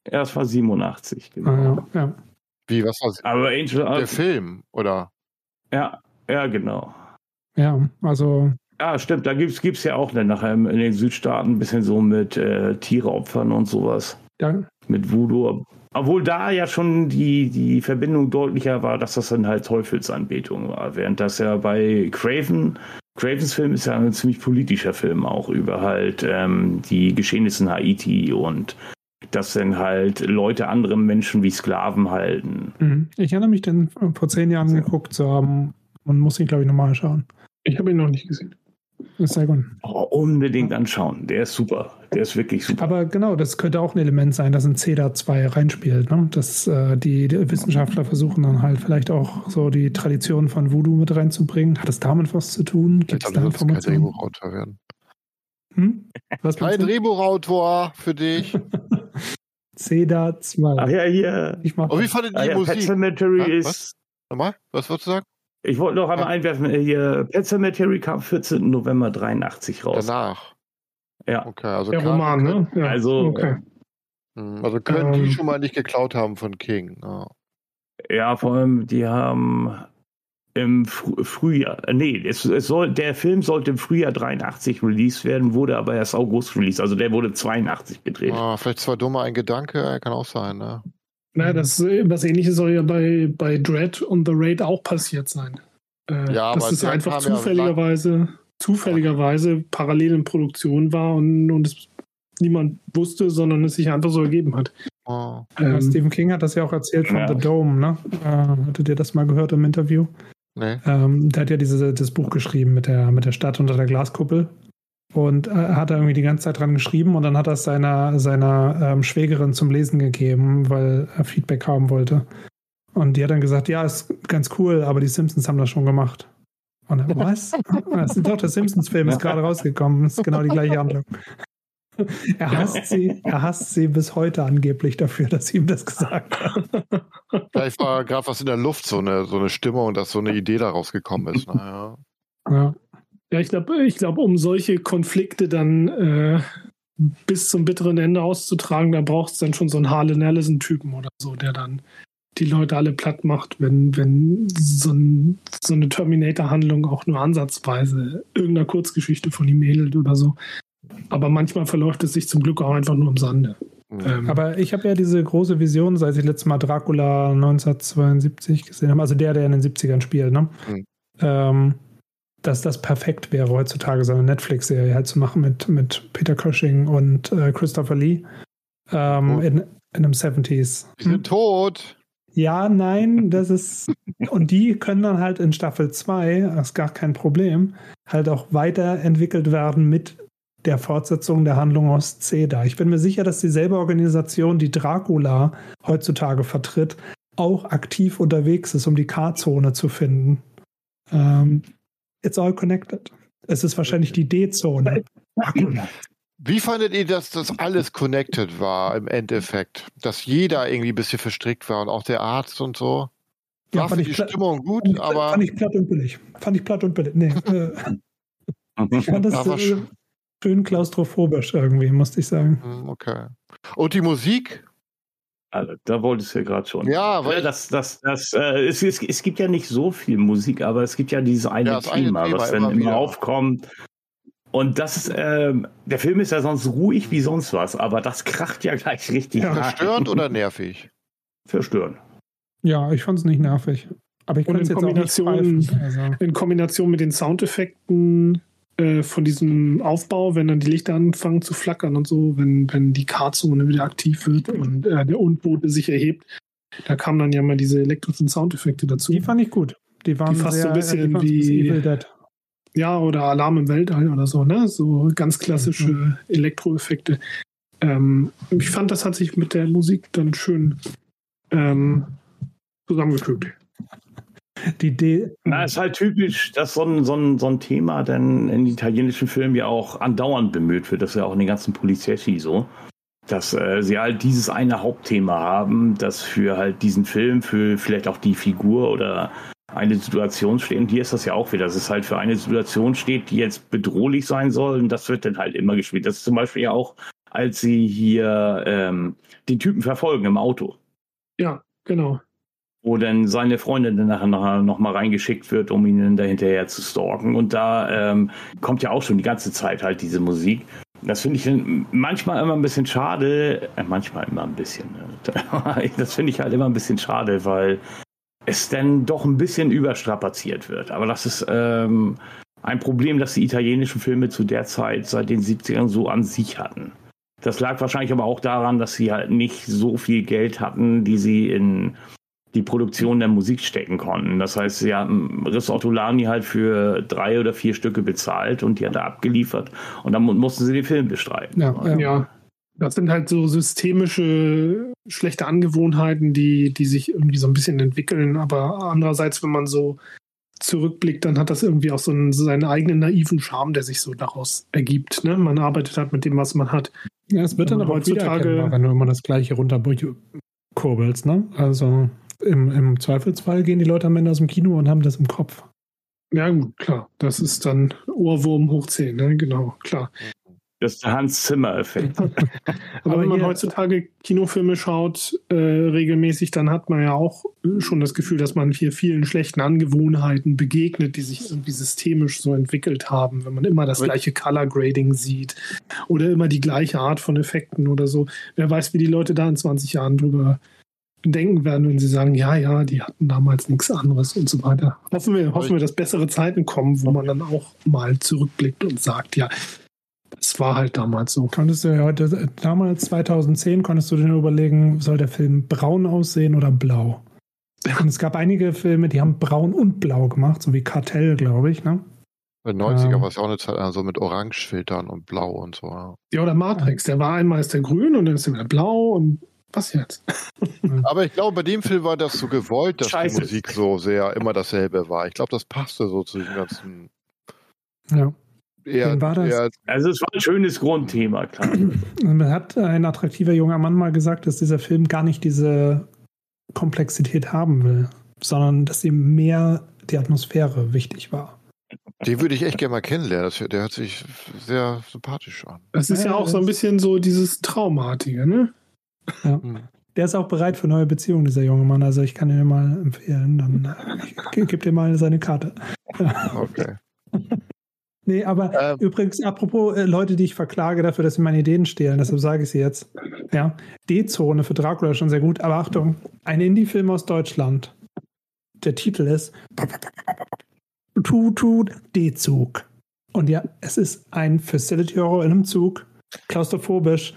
Ja, es war 87, genau. Ah, ja. ja. Wie, was war Aber Angel Heart. Der Film, oder? Ja, ja, genau. Ja, also. Ja, stimmt. Da gibt es ja auch dann nachher in den Südstaaten ein bisschen so mit äh, Tiereopfern und sowas. Ja. Mit Voodoo. Obwohl da ja schon die, die Verbindung deutlicher war, dass das dann halt Teufelsanbetung war. Während das ja bei Craven, Cravens Film ist ja ein ziemlich politischer Film auch über halt ähm, die Geschehnisse in Haiti und dass dann halt Leute andere Menschen wie Sklaven halten. Mhm. Ich erinnere mich dann vor zehn Jahren ja. geguckt zu haben. Man muss ihn, glaube ich, nochmal schauen. Ich habe ihn noch nicht gesehen. Das ist sehr gut. Oh, unbedingt anschauen. Der ist super. Der ist wirklich super. Aber genau, das könnte auch ein Element sein, dass ein CEDA 2 reinspielt. Ne? Dass äh, die, die, Wissenschaftler versuchen dann halt vielleicht auch so die Tradition von Voodoo mit reinzubringen. Hat es damit was zu tun? Gibt es da Informationen? Kein werden. Hm? Was kein Drehbuchautor für dich. [LAUGHS] CEDA 2. Ach ja, hier. Ich mach oh, wie fandet ihr die ah, ja, Musik? Pet Cemetery ja, ist. Was? Nochmal? Was wolltest du sagen? Ich wollte noch einmal einwerfen, äh, hier Pet Cemetery kam 14. November 83 raus. Danach. Ja. Okay, also Der Roman, ne? Ja. Also, okay. Hm, also können ähm, die schon mal nicht geklaut haben von King. Ja. ja, vor allem, die haben im Fr Frühjahr, äh, nee, es, es, soll, der Film sollte im Frühjahr 83 released werden, wurde aber erst August released, also der wurde 82 gedreht. Ah, vielleicht zwar dummer ein Gedanke, kann auch sein, ne? Naja, das, was ähnliches soll ja bei, bei Dread und The Raid auch passiert sein. Äh, ja, dass es einfach zufälligerweise, ja zufälligerweise parallel in Produktion war und, und es niemand wusste, sondern es sich einfach so ergeben hat. Oh. Ähm, Stephen King hat das ja auch erzählt von ja. The Dome, ne? Äh, hattet ihr das mal gehört im Interview? Nee. Ähm, der hat ja diese, das Buch geschrieben mit der, mit der Stadt unter der Glaskuppel. Und äh, hat er irgendwie die ganze Zeit dran geschrieben und dann hat er es seiner, seiner ähm, Schwägerin zum Lesen gegeben, weil er Feedback haben wollte. Und die hat dann gesagt, ja, ist ganz cool, aber die Simpsons haben das schon gemacht. Und dann, was? das [LAUGHS] ist doch, der Simpsons-Film ist gerade rausgekommen. Das ist genau die gleiche Handlung. [LAUGHS] Er hasst sie, er hasst sie bis heute angeblich dafür, dass sie ihm das gesagt hat. Vielleicht war gerade was in der Luft, so eine, so eine Stimmung, dass so eine Idee daraus gekommen ist. Naja. Ja. ja, ich glaube, ich glaub, um solche Konflikte dann äh, bis zum bitteren Ende auszutragen, da braucht es dann schon so einen Harlan Ellison-Typen oder so, der dann die Leute alle platt macht, wenn, wenn so, ein, so eine Terminator-Handlung auch nur ansatzweise irgendeiner Kurzgeschichte von ihm ähnelt oder so. Aber manchmal verläuft es sich zum Glück auch einfach nur im Sande. Ähm, Aber ich habe ja diese große Vision, seit ich letztes Mal Dracula 1972 gesehen habe, also der, der in den 70ern spielt, ne? Mhm. Ähm, dass das perfekt wäre, heutzutage so eine Netflix-Serie halt zu machen mit, mit Peter Cushing und äh, Christopher Lee ähm, oh. in, in einem 70s. Die sind hm? tot. Ja, nein, das ist. [LAUGHS] und die können dann halt in Staffel 2, das ist gar kein Problem, halt auch weiterentwickelt werden mit der Fortsetzung der Handlung aus CEDA. Ich bin mir sicher, dass dieselbe Organisation, die Dracula heutzutage vertritt, auch aktiv unterwegs ist, um die K-Zone zu finden. Ähm, it's all connected. Es ist wahrscheinlich die D-Zone. Wie fandet ihr, dass das alles connected war im Endeffekt? Dass jeder irgendwie ein bisschen verstrickt war und auch der Arzt und so? Ja, war fand die Stimmung gut, fand aber. Fand ich platt und billig. Fand ich platt und billig. Nee. Äh, [LAUGHS] ich fand das, äh, schön klaustrophobisch irgendwie, musste ich sagen. Hm, okay. Und die Musik? Also, da wolltest du ja gerade schon. Ja, weil das, das, das, äh, es, es, es, gibt ja nicht so viel Musik, aber es gibt ja dieses eine, ja, Thema, eine Thema, was dann immer, aufkommt. Und das ist, äh, der Film ist ja sonst ruhig wie sonst was, aber das kracht ja gleich richtig. Ja. Verstörend oder nervig? Verstörend. Ja, ich fand es nicht nervig. Aber ich kann es jetzt Kombination, auch nicht also. in Kombination mit den Soundeffekten äh, von diesem Aufbau, wenn dann die Lichter anfangen zu flackern und so, wenn, wenn die Kartzone wieder aktiv wird und äh, der Unbote sich erhebt. Da kamen dann ja mal diese elektrischen Soundeffekte dazu. Die fand ich gut. Die waren die fast sehr, so ein bisschen wie ja oder Alarm im Weltall oder so, ne? So ganz klassische mhm. Elektroeffekte. Ähm, ich fand, das hat sich mit der Musik dann schön ähm, zusammengefügt die Idee. Na, ist halt typisch, dass so ein, so ein, so ein Thema dann in italienischen Filmen ja auch andauernd bemüht wird. Das ist ja auch in den ganzen Polizeschi so. Dass äh, sie halt dieses eine Hauptthema haben, das für halt diesen Film, für vielleicht auch die Figur oder eine Situation steht. Und hier ist das ja auch wieder, dass es halt für eine Situation steht, die jetzt bedrohlich sein soll. Und das wird dann halt immer gespielt. Das ist zum Beispiel ja auch, als sie hier ähm, den Typen verfolgen im Auto. Ja, genau wo dann seine Freundin dann nachher noch, noch mal reingeschickt wird, um ihn dann dahinterher zu stalken. Und da ähm, kommt ja auch schon die ganze Zeit halt diese Musik. Das finde ich manchmal immer ein bisschen schade, äh, manchmal immer ein bisschen. Ne? [LAUGHS] das finde ich halt immer ein bisschen schade, weil es dann doch ein bisschen überstrapaziert wird. Aber das ist ähm, ein Problem, das die italienischen Filme zu der Zeit seit den 70ern so an sich hatten. Das lag wahrscheinlich aber auch daran, dass sie halt nicht so viel Geld hatten, die sie in die Produktion der Musik stecken konnten. Das heißt, sie haben Riss Ortolani halt für drei oder vier Stücke bezahlt und die hat er abgeliefert und dann mussten sie den Film bestreiten. Ja, ja. ja. Das sind halt so systemische schlechte Angewohnheiten, die, die sich irgendwie so ein bisschen entwickeln. Aber andererseits, wenn man so zurückblickt, dann hat das irgendwie auch so einen, seinen eigenen naiven Charme, der sich so daraus ergibt. Ne? Man arbeitet halt mit dem, was man hat. Ja, es wird dann aber heutzutage, wenn du immer das Gleiche runterkurbelst. Ne? Also im, im Zweifelsfall gehen die Leute am Ende aus dem Kino und haben das im Kopf. Ja, gut, klar. Das ist dann Ohrwurm hoch 10, ne? Genau, klar. Das ist der Hans-Zimmer-Effekt. Aber, [LAUGHS] Aber, wenn man heutzutage Kinofilme schaut, äh, regelmäßig, dann hat man ja auch schon das Gefühl, dass man hier vielen schlechten Angewohnheiten begegnet, die sich irgendwie systemisch so entwickelt haben. Wenn man immer das gleiche Color Grading sieht oder immer die gleiche Art von Effekten oder so. Wer weiß, wie die Leute da in 20 Jahren drüber denken werden, wenn sie sagen, ja, ja, die hatten damals nichts anderes und so weiter. Hoffen wir, hoffen wir, dass bessere Zeiten kommen, wo man dann auch mal zurückblickt und sagt, ja, das es war halt damals so. Konntest du ja heute, damals 2010, konntest du dir überlegen, soll der Film braun aussehen oder blau? Und es gab einige Filme, die haben braun und blau gemacht, so wie Kartell, glaube ich, ne? In den 90er war es ja auch eine Zeit lang so mit Orangefiltern und Blau und so. Ja. Ja, oder Matrix. Der war einmal ist der grün und dann ist er wieder blau und was jetzt? Aber ich glaube, bei dem Film war das so gewollt, dass Scheiße. die Musik so sehr immer dasselbe war. Ich glaube, das passte so zu dem ganzen. Ja. Eher, Wen war das? Eher, Also es war ein schönes Grundthema, klar. [CLEARS THROAT] Man hat ein attraktiver junger Mann mal gesagt, dass dieser Film gar nicht diese Komplexität haben will, sondern dass ihm mehr die Atmosphäre wichtig war. den würde ich echt gerne mal kennenlernen. Das, der hört sich sehr sympathisch an. Das ist ja auch so ein bisschen so dieses Traumartige, ne? Hm. Der ist auch bereit für neue Beziehungen, dieser junge Mann. Also ich kann ihn mal empfehlen. Dann äh, gebe dir mal seine Karte. [LAUGHS] Okay. [LAUGHS] Nee, aber Ähm. übrigens, apropos äh, Leute, die ich verklage dafür, dass sie meine Ideen stehlen, deshalb sage ich sie jetzt. Ja, D-Zone für Dracula ist schon sehr gut, aber Achtung, ein Indie-Film aus Deutschland. Der Titel ist Tutu D-Zug. Und ja, es ist ein Facility Horror in einem Zug, klaustrophobisch,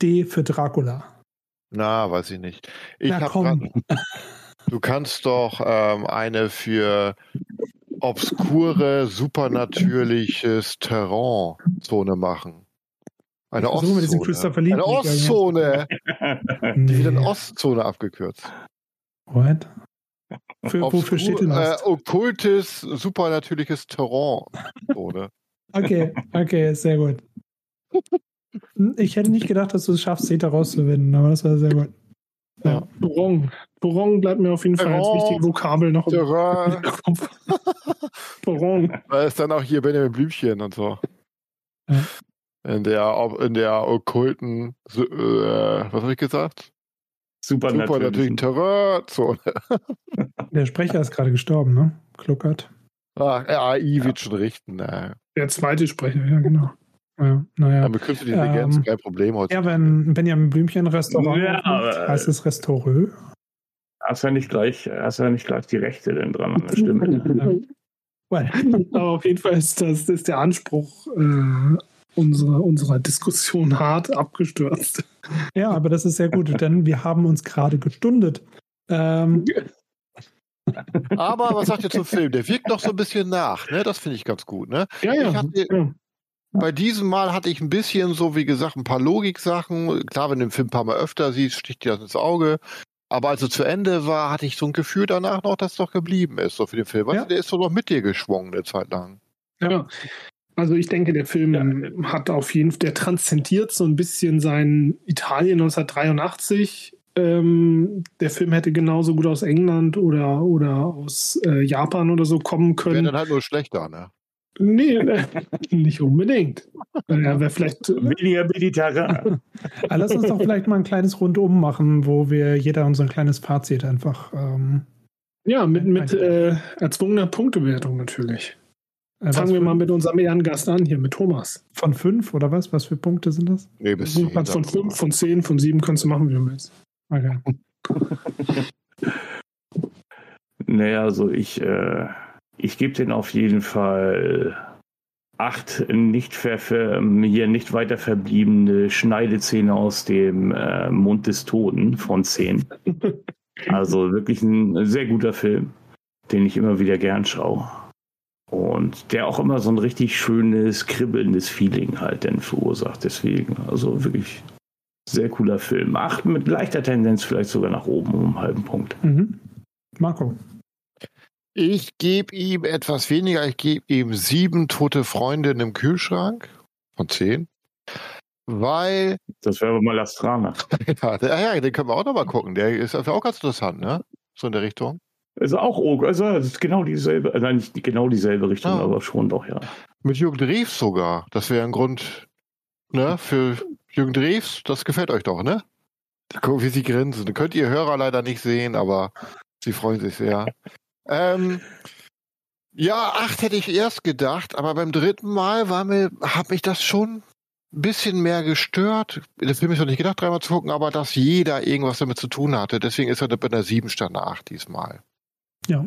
D für Dracula. Na, weiß ich nicht. Ich Na grad, [LAUGHS] du kannst doch ähm, eine für obskure, supernatürliches Terrain-Zone machen. Eine Ostzone. Eine Ostzone. [LAUGHS] Wie Nee. denn Ostzone abgekürzt? What? Für, wofür steht denn äh, das? okkultes, supernatürliches Terrain-Zone. [LAUGHS] Okay, okay, sehr gut. Ich hätte nicht gedacht, dass du es schaffst, Zeta rauszuwinden, aber das war sehr gut. Ja. Borong. Borong bleibt mir auf jeden Fall als wichtige Vokabel noch im Terrain. [LAUGHS] Kopf. Borong. Da ist dann auch hier Benjamin Blümchen und so. Ja. In der, in der okkulten, äh, was habe ich gesagt? Super Supernatürlichen natürlich. Terrain-Zone. [LAUGHS] Der Sprecher ist gerade gestorben, ne? Kluckert. Ach, AI wird schon richten. Ne. Der zweite Sprecher, ja, genau. Ja, naja. Ja. Mit künstlicher Intelligenz Ähm, kein Problem heute. Ja, wenn Benjamin Blümchen Restaurant Ja, aufmacht, aber- heißt es Restaureux. Hast ja nicht gleich, hast ja nicht gleich die Rechte denn dran an der Stimme. [LAUGHS] Well, Aber auf jeden Fall ist das ist der Anspruch äh, unserer, unserer Diskussion hart abgestürzt. ja, aber das ist sehr gut, [LAUGHS] denn wir haben uns gerade gestundet. Ähm, Aber was sagt ihr zum Film? Der wirkt noch so ein bisschen nach, ne? Das finde ich ganz gut, ne? Ja, ja. Ich hatte- ja. Bei diesem Mal hatte ich ein bisschen so, wie gesagt, ein paar Logiksachen. Klar, wenn du den Film ein paar Mal öfter siehst, sticht dir das ins Auge. Aber als er zu Ende war, hatte ich so ein Gefühl danach noch, dass es doch geblieben ist, so für den Film. Weißt Ja. du, der ist so noch mit dir geschwungen eine Zeit lang. Ja. Also ich denke, der Film Ja. hat auf jeden Fall, der transzendiert so ein bisschen sein Italien 1983. Ähm, der Film hätte genauso gut aus England oder, oder aus äh, Japan oder so kommen Wäre können. dann halt nur schlechter, ne? Nee, [LAUGHS] nicht unbedingt. Äh, Er wäre vielleicht. Weniger mediterran. [LAUGHS] aber lass uns doch vielleicht mal ein kleines Rundum machen, wo wir jeder unser kleines Fazit einfach. Ähm, Ja, mit, mit äh, erzwungener Punktewertung natürlich. äh, Fangen wir mal mit unserem Ehrengast an, hier mit Thomas. Von fünf oder was? Was für Punkte sind das? Nee, bis Du kannst von 5, von 10, von 7 kannst du machen, wie du willst. Okay. [LAUGHS] Naja, also ich, äh, ich gebe den auf jeden Fall acht nicht hier nicht weiter verbliebene Schneidezähne aus dem äh, Mund des Toten von zehn. [LAUGHS] Also wirklich ein sehr guter Film, den ich immer wieder gern schaue. Und der auch immer so ein richtig schönes, kribbelndes Feeling halt dann verursacht. Deswegen, also wirklich sehr cooler Film. Acht mit leichter Tendenz vielleicht sogar nach oben um einen halben Punkt. Mhm. Marco. Ich gebe ihm etwas weniger. Ich gebe ihm sieben tote Freundinnen im Kühlschrank von zehn. Weil, Das wäre aber mal Astrana. [LAUGHS] ja, ja, den können wir auch nochmal gucken. Der ist auch ganz interessant, ne? So in der Richtung. Also auch Oak, also es ist genau dieselbe, äh, nein, nicht genau dieselbe Richtung, Ah. aber schon doch, ja. Mit Jürgen Drews sogar. Das wäre ein Grund, ne, für Jürgen Drews. Das gefällt euch doch, ne? Guck, wie sie grinsen. Das könnt ihr Hörer leider nicht sehen, aber sie freuen sich sehr. Ähm, ja, acht hätte ich erst gedacht, aber beim dritten Mal war mir, hat mich das schon ein bisschen mehr gestört. Das Film ist noch nicht gedacht, dreimal zu gucken, aber dass jeder irgendwas damit zu tun hatte. Deswegen ist er bei einer sieben statt einer acht diesmal. Ja.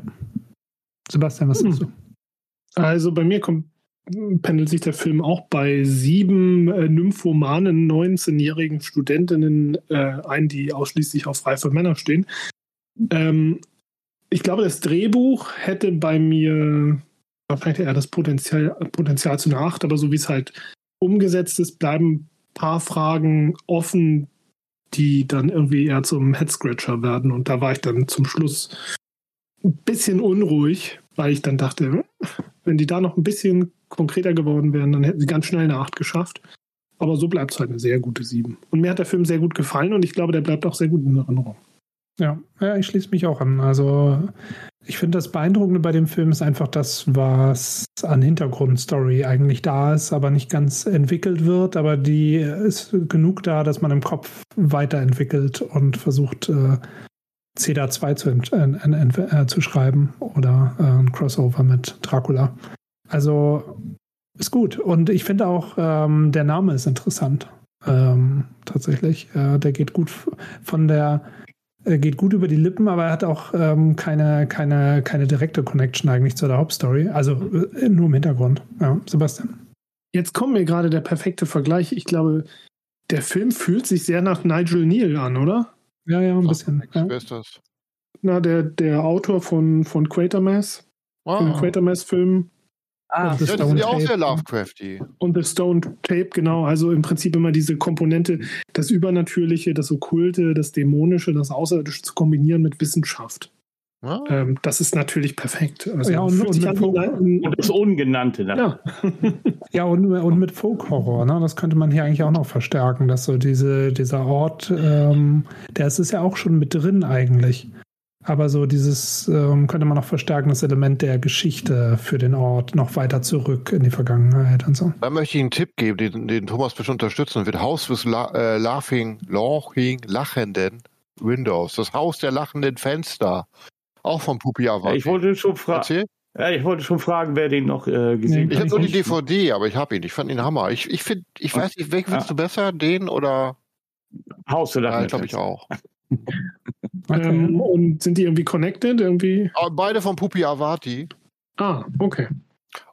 Sebastian, was sagst du? Also bei mir kommt pendelt sich der Film auch bei sieben äh, nymphomanen 19-jährigen Studentinnen äh, ein, die ausschließlich auf reife Männer stehen. Ähm, ich glaube, das Drehbuch hätte bei mir vielleicht eher das Potenzial, Potenzial zu einer Acht, aber so wie es halt umgesetzt ist, bleiben ein paar Fragen offen, die dann irgendwie eher zum Headscratcher werden. Und da war ich dann zum Schluss ein bisschen unruhig, weil ich dann dachte, wenn die da noch ein bisschen konkreter geworden wären, dann hätten sie ganz schnell eine 8 geschafft. Aber so bleibt es halt eine sehr gute 7. Und mir hat der Film sehr gut gefallen und ich glaube, der bleibt auch sehr gut in Erinnerung. Ja, ja ich schließe mich auch an. Also ich finde, das Beeindruckende bei dem Film ist einfach das, was an Hintergrundstory eigentlich da ist, aber nicht ganz entwickelt wird. Aber die ist genug da, dass man im Kopf weiterentwickelt und versucht, äh, CEDA 2 zu, äh, zu schreiben oder äh, ein Crossover mit Dracula. Also ist gut. Und ich finde auch, ähm, der Name ist interessant. Ähm, tatsächlich. Äh, der geht gut von der äh, geht gut über die Lippen, aber er hat auch ähm, keine, keine, keine direkte Connection eigentlich zu der Hauptstory. Also äh, nur im Hintergrund. Ja, Sebastian. Jetzt kommt mir gerade der perfekte Vergleich. Ich glaube, der Film fühlt sich sehr nach Nigel Neal an, oder? Ja, ja, ein bisschen. Ja. Wer ist das? Na, der, der Autor von, von Quatermass. Ah. Von Quatermass-Filmen. Ah, ja, das sind ja auch sehr Lovecrafty. Und The Stone Tape, genau. Also im Prinzip immer diese Komponente, das Übernatürliche, das Okkulte, das Dämonische, das Außerirdische zu kombinieren mit Wissenschaft. Ah. Ähm, das ist natürlich perfekt. Also ja, und, und, mit Folk, und das Ungenannte. Ne? Ja, [LAUGHS] ja und, und mit Folk-Horror. Ne? Das könnte man hier eigentlich auch noch verstärken, dass so diese, dieser Ort, ähm, der ist, ist ja auch schon mit drin eigentlich. Aber so dieses ähm, könnte man noch verstärken, das Element der Geschichte für den Ort noch weiter zurück in die Vergangenheit und so. Da möchte ich einen Tipp geben, den, den Thomas bestimmt unterstützen wird. Haus des La äh, Laughing, Laughing, Lachenden Windows. Das Haus der lachenden Fenster. Auch von Pupi Avati. Ich wollte schon fragen. Ja, ich wollte schon fragen, wer den noch äh, gesehen nee, hat. Ich habe nur die DVD, aber ich habe ihn. Ich fand ihn Hammer. Ich, ich finde, ich weiß nicht, welchen findest du besser, den oder Haus der lachenden ja, glaube ich auch. [LAUGHS] Okay. Ähm, und sind die irgendwie connected? Irgendwie? Beide von Pupi Avati. Ah, okay.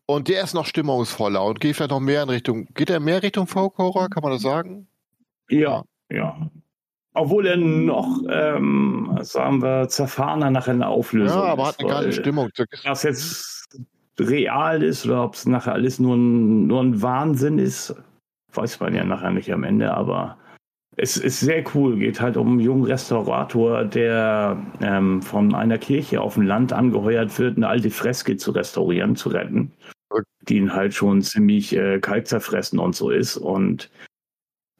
Und der ist noch stimmungsvoller und geht vielleicht noch mehr in Richtung. Geht er mehr Richtung Folk Horror, kann man das sagen? Ja, ja. Obwohl er noch, ähm, sagen wir, zerfahrener nach einer Auflösung Ja, aber ist, hat eine geile Stimmung. Was jetzt real ist oder ob es nachher alles nur ein, nur ein Wahnsinn ist, weiß man ja nachher nicht am Ende, aber es ist sehr cool, geht halt um einen jungen Restaurator, der ähm, von einer Kirche auf dem Land angeheuert wird, eine alte Freske zu restaurieren, zu retten, die ihn halt schon ziemlich äh, kalt zerfressen und so ist. Und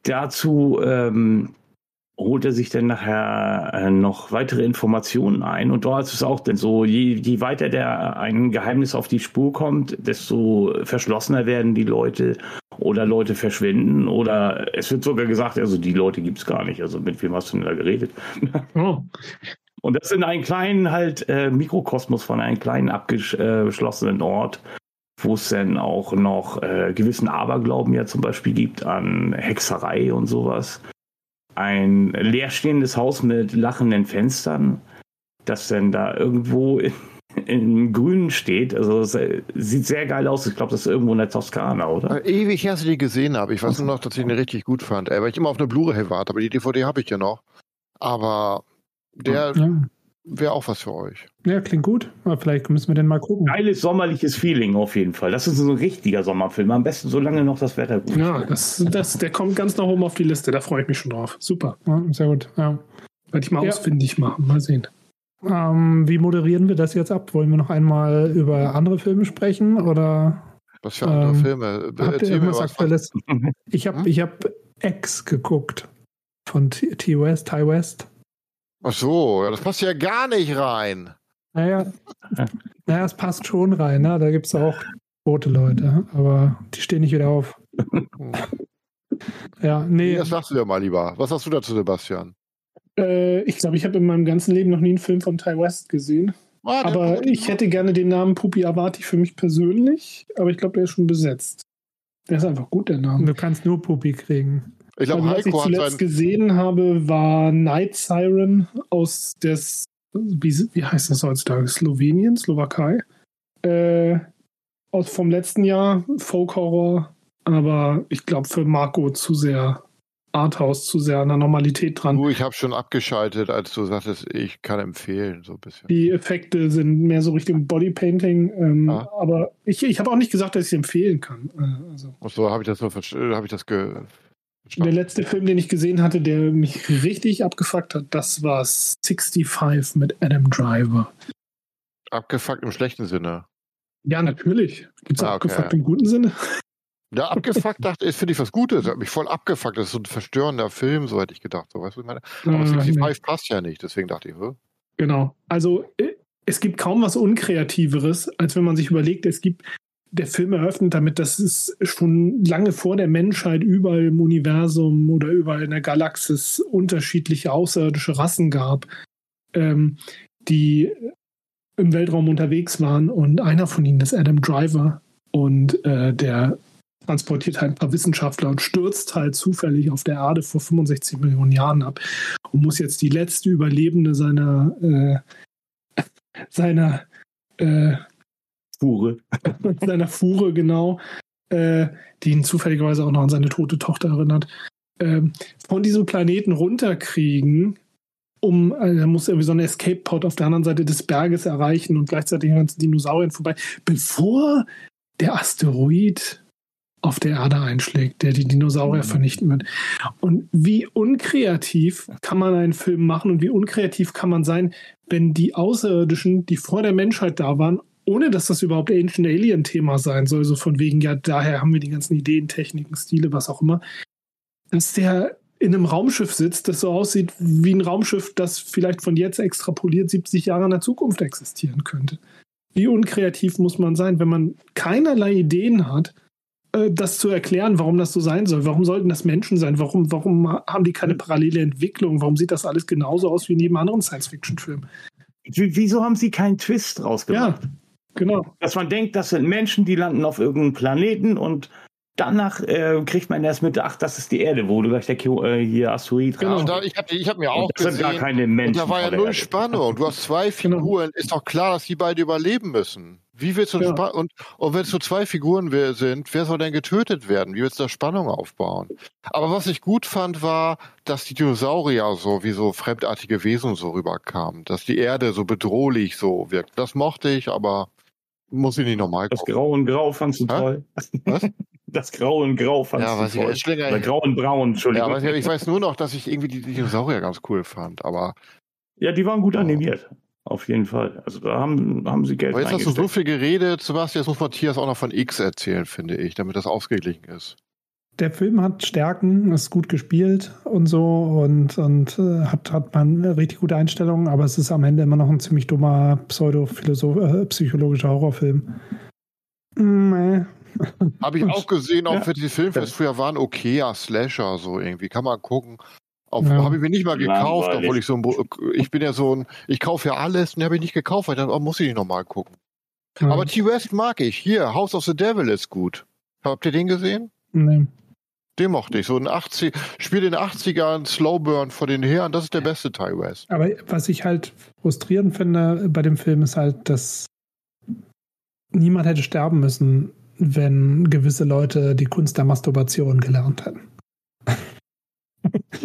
dazu ähm, holt er sich dann nachher äh, noch weitere Informationen ein. Und dort ist es auch denn so, je, je weiter der ein Geheimnis auf die Spur kommt, desto verschlossener werden die Leute oder Leute verschwinden oder es wird sogar gesagt, also die Leute gibt es gar nicht. Also mit wem hast du denn da geredet? [LAUGHS] Oh. Und das in einem kleinen halt äh, Mikrokosmos von einem kleinen abgeschlossenen Ort, wo es dann auch noch äh, gewissen Aberglauben ja zum Beispiel gibt an Hexerei und sowas ein leerstehendes Haus mit lachenden Fenstern, das dann da irgendwo in, im Grünen steht. Also es sieht sehr geil aus. Ich glaube, das ist irgendwo in der Toskana, oder? Äh, ewig her, als ich die gesehen habe. Ich weiß nur noch, dass ich ihn richtig gut fand. Weil ich immer auf eine Blu-ray warte, aber die DVD habe ich ja noch. Aber der ja wäre auch was für euch. Ja, klingt gut. Aber vielleicht müssen wir den mal gucken. Geiles sommerliches Feeling auf jeden Fall. Das ist so ein richtiger Sommerfilm. Am besten solange noch das Wetter gut ist. Ja, das, das, der kommt ganz nach oben auf die Liste. Da freue ich mich schon drauf. Super. Ja, sehr gut. Ja. Werde ich mal ja. ausfindig machen. Mal sehen. Ähm, wie moderieren wir das jetzt ab? Wollen wir noch einmal über andere Filme sprechen? Oder, was für andere ähm, Filme? Habt ihr irgendwas Aktuelles? [LAUGHS] Ich habe hm? hab X geguckt von T West, Ty West. Ach so, ja, das passt ja gar nicht rein. Naja, naja es passt schon rein. Ne? Da gibt es auch rote Leute, aber die stehen nicht wieder auf. ja, nee. Das sagst du ja mal lieber. Was hast du dazu, Sebastian? Äh, ich glaube, ich habe in meinem ganzen Leben noch nie einen Film von Ty West gesehen. Ah, aber ich hätte gerne den Namen Pupi Avati für mich persönlich, aber ich glaube, der ist schon besetzt. Der ist einfach gut, der Name. Du kannst nur Pupi kriegen. Ich glaube, also, was ich zuletzt gesehen habe, war Night Siren aus des, wie, wie heißt das heutzutage? Slowenien, Slowakei. Äh, aus vom letzten Jahr, Folk Horror, aber ich glaube für Marco zu sehr Arthouse, zu sehr an der Normalität dran. Du, ich habe schon abgeschaltet, als du sagtest, ich kann empfehlen, so ein bisschen. Die Effekte sind mehr so Richtung Bodypainting, ähm, ah. aber ich, ich habe auch nicht gesagt, dass ich empfehlen kann. Äh, also. Ach so, habe ich das nur habe ich das ge der letzte Film, den ich gesehen hatte, der mich richtig abgefuckt hat, das war 65 mit Adam Driver. Abgefuckt im schlechten Sinne. Ja, natürlich. Gibt es ah, okay. abgefuckt im guten Sinne? Ja, abgefuckt dachte ich, finde ich was Gutes. Hat mich voll abgefuckt. Das ist so ein verstörender Film, so hätte ich gedacht. So, weißt du, ich meine? Aber 65 nee. passt ja nicht, deswegen dachte ich, Hö? Genau. Also äh, es gibt kaum was Unkreativeres, als wenn man sich überlegt, es gibt, der Film eröffnet damit, dass es schon lange vor der Menschheit überall im Universum oder überall in der Galaxis unterschiedliche außerirdische Rassen gab, ähm, die im Weltraum unterwegs waren. Und einer von ihnen ist Adam Driver. Und äh, der transportiert halt ein paar Wissenschaftler und stürzt halt zufällig auf der Erde vor 65 Millionen Jahren ab und muss jetzt die letzte Überlebende seiner äh, seiner äh, Fuhre [LAUGHS] seiner Fuhre genau, äh, die ihn zufälligerweise auch noch an seine tote Tochter erinnert, ähm, von diesem Planeten runterkriegen, um, also er muss irgendwie so einen Escape-Pod auf der anderen Seite des Berges erreichen und gleichzeitig an ganzen Dinosauriern vorbei, bevor der Asteroid auf der Erde einschlägt, der die Dinosaurier mhm. vernichten wird. Und wie unkreativ kann man einen Film machen und wie unkreativ kann man sein, wenn die Außerirdischen, die vor der Menschheit da waren, ohne dass das überhaupt Ancient Alien Thema sein soll, so von wegen, ja, daher haben wir die ganzen Ideen, Techniken, Stile, was auch immer, dass der in einem Raumschiff sitzt, das so aussieht wie ein Raumschiff, das vielleicht von jetzt extrapoliert 70 Jahre in der Zukunft existieren könnte. Wie unkreativ muss man sein, wenn man keinerlei Ideen hat, äh, das zu erklären, warum das so sein soll. Warum sollten das Menschen sein? Warum, warum haben die keine parallele Entwicklung? Warum sieht das alles genauso aus wie in jedem anderen Science-Fiction-Film? Wieso haben sie keinen Twist rausgemacht? Ja, genau. Dass man denkt, das sind Menschen, die landen auf irgendeinem Planeten und Danach äh, kriegt man erst mit, ach, das ist die Erde, wo du gleich der äh, hier Asteroid Genau, da, ich habe ich hab mir auch das gesehen, sind gar keine Menschen. da war ja null Spannung. Du hast zwei [LAUGHS] genau. Figuren, ist doch klar, dass die beide überleben müssen. Wie willst du ja. und, und wenn es nur zwei Figuren sind, wer soll denn getötet werden? Wie willst du da Spannung aufbauen? Aber was ich gut fand, war, dass die Dinosaurier so wie so fremdartige Wesen so rüberkamen, dass die Erde so bedrohlich so wirkt. Das mochte ich, aber muss ich nicht nochmal gucken. Das Grau und Grau fandst du toll. Was? [LAUGHS] Das Grau und Grau fandst ja, du toll. Ich, Oder Grau und Braun, Entschuldigung. Ja, ich, ich [LAUGHS] weiß nur noch, dass ich irgendwie die Dinosaurier ganz cool fand, aber... Ja, die waren gut oh. animiert. Auf jeden Fall. Also da haben, haben sie Geld Aber jetzt hast du so viel geredet, Sebastian, jetzt muss Matthias auch noch von X erzählen, finde ich, damit das ausgeglichen ist. Der Film hat Stärken, ist gut gespielt und so und, und äh, hat, hat man richtig gute Einstellungen, aber es ist am Ende immer noch ein ziemlich dummer pseudo-psychologischer äh, Horrorfilm. Nee. Habe ich auch gesehen, auch ja. für die Filmfest früher waren okayer Slasher, so irgendwie. Kann man gucken. Ja. Habe ich mir nicht mal gekauft, Langweilig. obwohl ich so ein, ich bin ja so ein, ich kaufe ja alles, und habe ich nicht gekauft, weil dann oh, muss ich nicht nochmal gucken. Ja. Aber T-West mag ich. Hier, House of the Devil ist gut. Habt ihr den gesehen? Nee. Den mochte ich. So ein 80, spielt in den 80ern Slowburn vor den Herren, das ist der beste Ty West. Aber was ich halt frustrierend finde bei dem Film ist halt, dass niemand hätte sterben müssen, wenn gewisse Leute die Kunst der Masturbation gelernt hätten. [LAUGHS]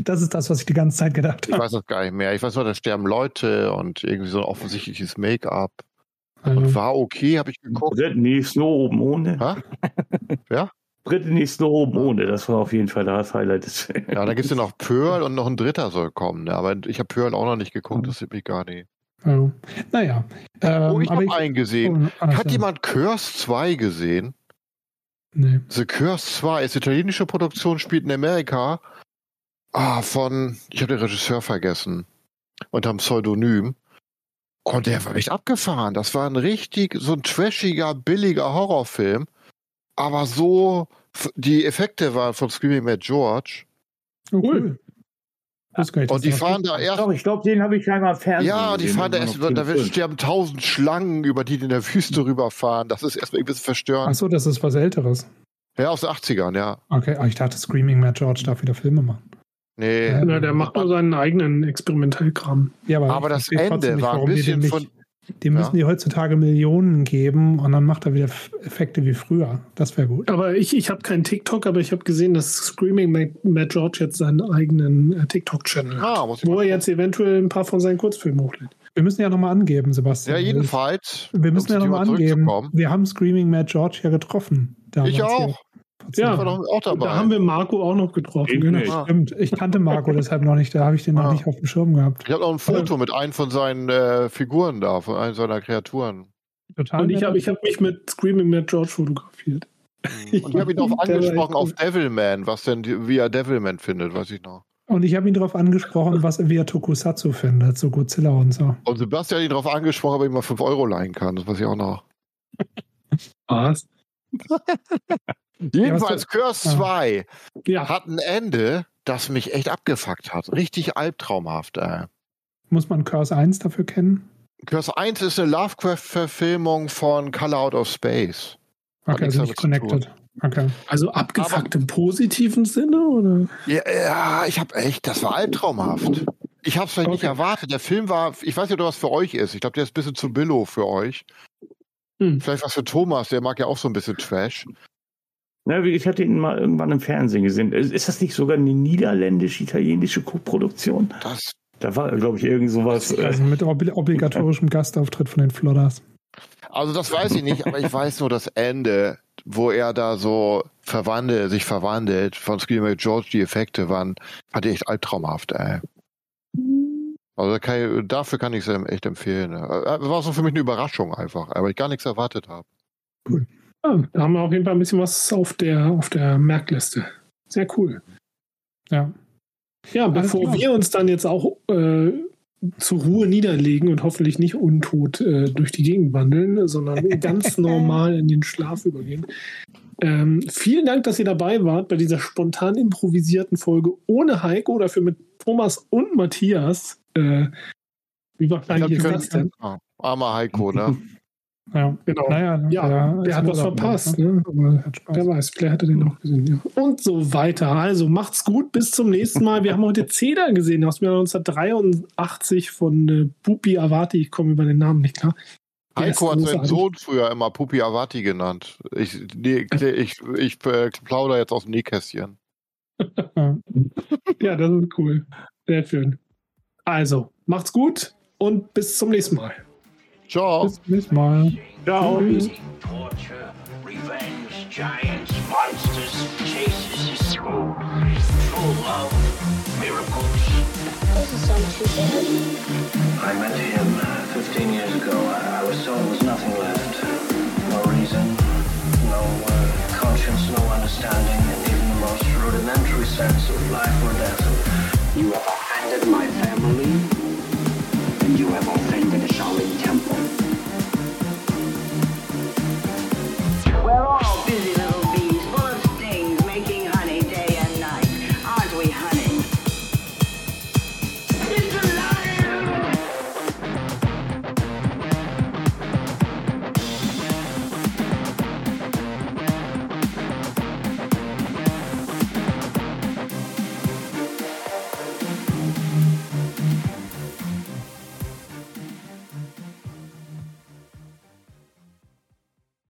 Das ist das, was ich die ganze Zeit gedacht habe. Ich weiß das gar nicht mehr. Ich weiß nur, da sterben Leute und irgendwie so ein offensichtliches Make-up. Also. War okay, habe ich geguckt. Britney Snow oben ohne. Ha? Ja? Britney Snow oben ohne. Das war auf jeden Fall das Highlight des Films. Ja, da gibt es ja noch Pearl und noch ein dritter soll kommen. Ne? Aber ich habe Pearl auch noch nicht geguckt, das sieht mich gar nicht. Ja. Naja. Ähm, oh, ich habe einen gesehen. Oh, Hat jemand Curse 2 gesehen? Nee. The Curse 2 ist italienische Produktion, spielt in Amerika. Ah, von, ich habe den Regisseur vergessen. Unter einem Pseudonym. Und der war echt abgefahren. Das war ein richtig, so ein trashiger, billiger Horrorfilm. Aber so, die Effekte waren von Screaming Mad George. Oh, cool. Und die fahren da erst. Doch, ich glaube, den habe ich einmal Fernsehen. Ja, die fahren da erst, da sterben tausend Schlangen, über die, die in der Wüste rüberfahren. Das ist erstmal ein bisschen verstörend. Achso, das ist was Älteres. Ja, aus den 80ern, ja. Okay, aber ich dachte, Screaming Mad George darf wieder Filme machen. Nee. Ja, der macht nur seinen eigenen Experimentellkram. Ja, aber, aber das Ende war ein bisschen von. Die müssen ja. die heutzutage Millionen geben und dann macht er wieder Effekte wie früher. Das wäre gut. Aber ich, ich habe keinen TikTok, aber ich habe gesehen, dass Screaming Matt George jetzt seinen eigenen äh, TikTok-Channel ah, hat, wo er jetzt eventuell ein paar von seinen Kurzfilmen hochlädt. Wir müssen ja nochmal angeben, Sebastian. Ja, jedenfalls. Wir müssen ja nochmal angeben. Wir haben Screaming Matt George ja getroffen. Ich auch. Ja, auch dabei. Da haben wir Marco auch noch getroffen. Genau. Stimmt. Ich kannte Marco deshalb noch nicht. Da habe ich den ja. noch nicht auf dem Schirm gehabt. Ich habe noch ein Foto mit einem von seinen äh, Figuren da, von einem seiner Kreaturen. Total Und ich habe ich hab mich mit Screaming Matt George fotografiert. Mhm. Und ich habe ihn darauf [LAUGHS] angesprochen auf Devilman, was denn wie er Devilman findet, weiß ich noch. Und ich habe ihn darauf angesprochen, was er wie er Tokusatsu findet, so Godzilla und so. Und Sebastian hat ihn darauf angesprochen, ob er ihm mal 5 Euro leihen kann, das weiß ich auch noch. Was? [LAUGHS] Jedenfalls Curse 2 ja. hat ein Ende, das mich echt abgefuckt hat. Richtig albtraumhaft. Ey. Muss man Curse 1 dafür kennen? Curse 1 ist eine Lovecraft-Verfilmung von Color Out of Space. Okay, also nicht connected. Okay. Also abgefuckt Aber, im positiven Sinne, oder? Ja, ja ich habe echt, das war albtraumhaft. Ich habe es vielleicht okay. nicht erwartet. Der Film war, ich weiß nicht, was für euch ist. Ich glaube, der ist ein bisschen zu billow für euch. Hm. Vielleicht was für Thomas, der mag ja auch so ein bisschen Trash. Ja, ich hatte ihn mal irgendwann im Fernsehen gesehen. Ist das nicht sogar eine niederländisch-italienische Co-Produktion? Das. Da war, glaube ich, irgend sowas. Äh, also mit obligatorischem Gastauftritt von den Flodders. Also das weiß ich nicht, aber ich weiß nur das Ende, wo er da so verwandelt, sich verwandelt von Screamer George, die Effekte waren, fand ich echt albtraumhaft, ey. Also kann ich, dafür kann ich es echt empfehlen. Äh, war so für mich eine Überraschung einfach, aber ich gar nichts erwartet habe. Cool. Ja, da haben wir auf jeden Fall ein bisschen was auf der, auf der Merkliste. Sehr cool. Ja. Ja, bevor wir uns dann jetzt auch äh, zur Ruhe niederlegen und hoffentlich nicht untot äh, durch die Gegend wandeln, sondern [LAUGHS] ganz normal in den Schlaf übergehen. Ähm, vielen Dank, dass ihr dabei wart bei dieser spontan improvisierten Folge ohne Heiko, dafür mit Thomas und Matthias. Äh, wie wahrscheinlich ist das denn? Armer Heiko, ne? [LAUGHS] Ja, genau. Naja, ja, der, der hat was verpasst. Ne? Aber wer weiß, vielleicht hat er den noch gesehen. Ja. Und so weiter. Also macht's gut, bis zum nächsten Mal. Wir haben heute [LAUGHS] Cedar gesehen aus dem Jahr 1983 von äh, Pupi Avati. Ich komme über den Namen nicht klar. Heiko hat seinen Sohn früher immer Pupi Avati genannt. Ich, nee, [LAUGHS] ich, ich äh, plaudere jetzt aus dem Nähkästchen. [LAUGHS] ja, das ist cool. Sehr schön. Also, macht's gut und bis zum nächsten Mal. Charles, Miss Maya. Charles. Giants, monsters, chases is. True love, miracles. This is all too bad. I met him uh, 15 years ago. I, was told there was nothing left. No reason, no uh, conscience, no understanding, and even the most rudimentary sense of life or death. You have offended my family, and you have offended Charlie Temple. They're all busy little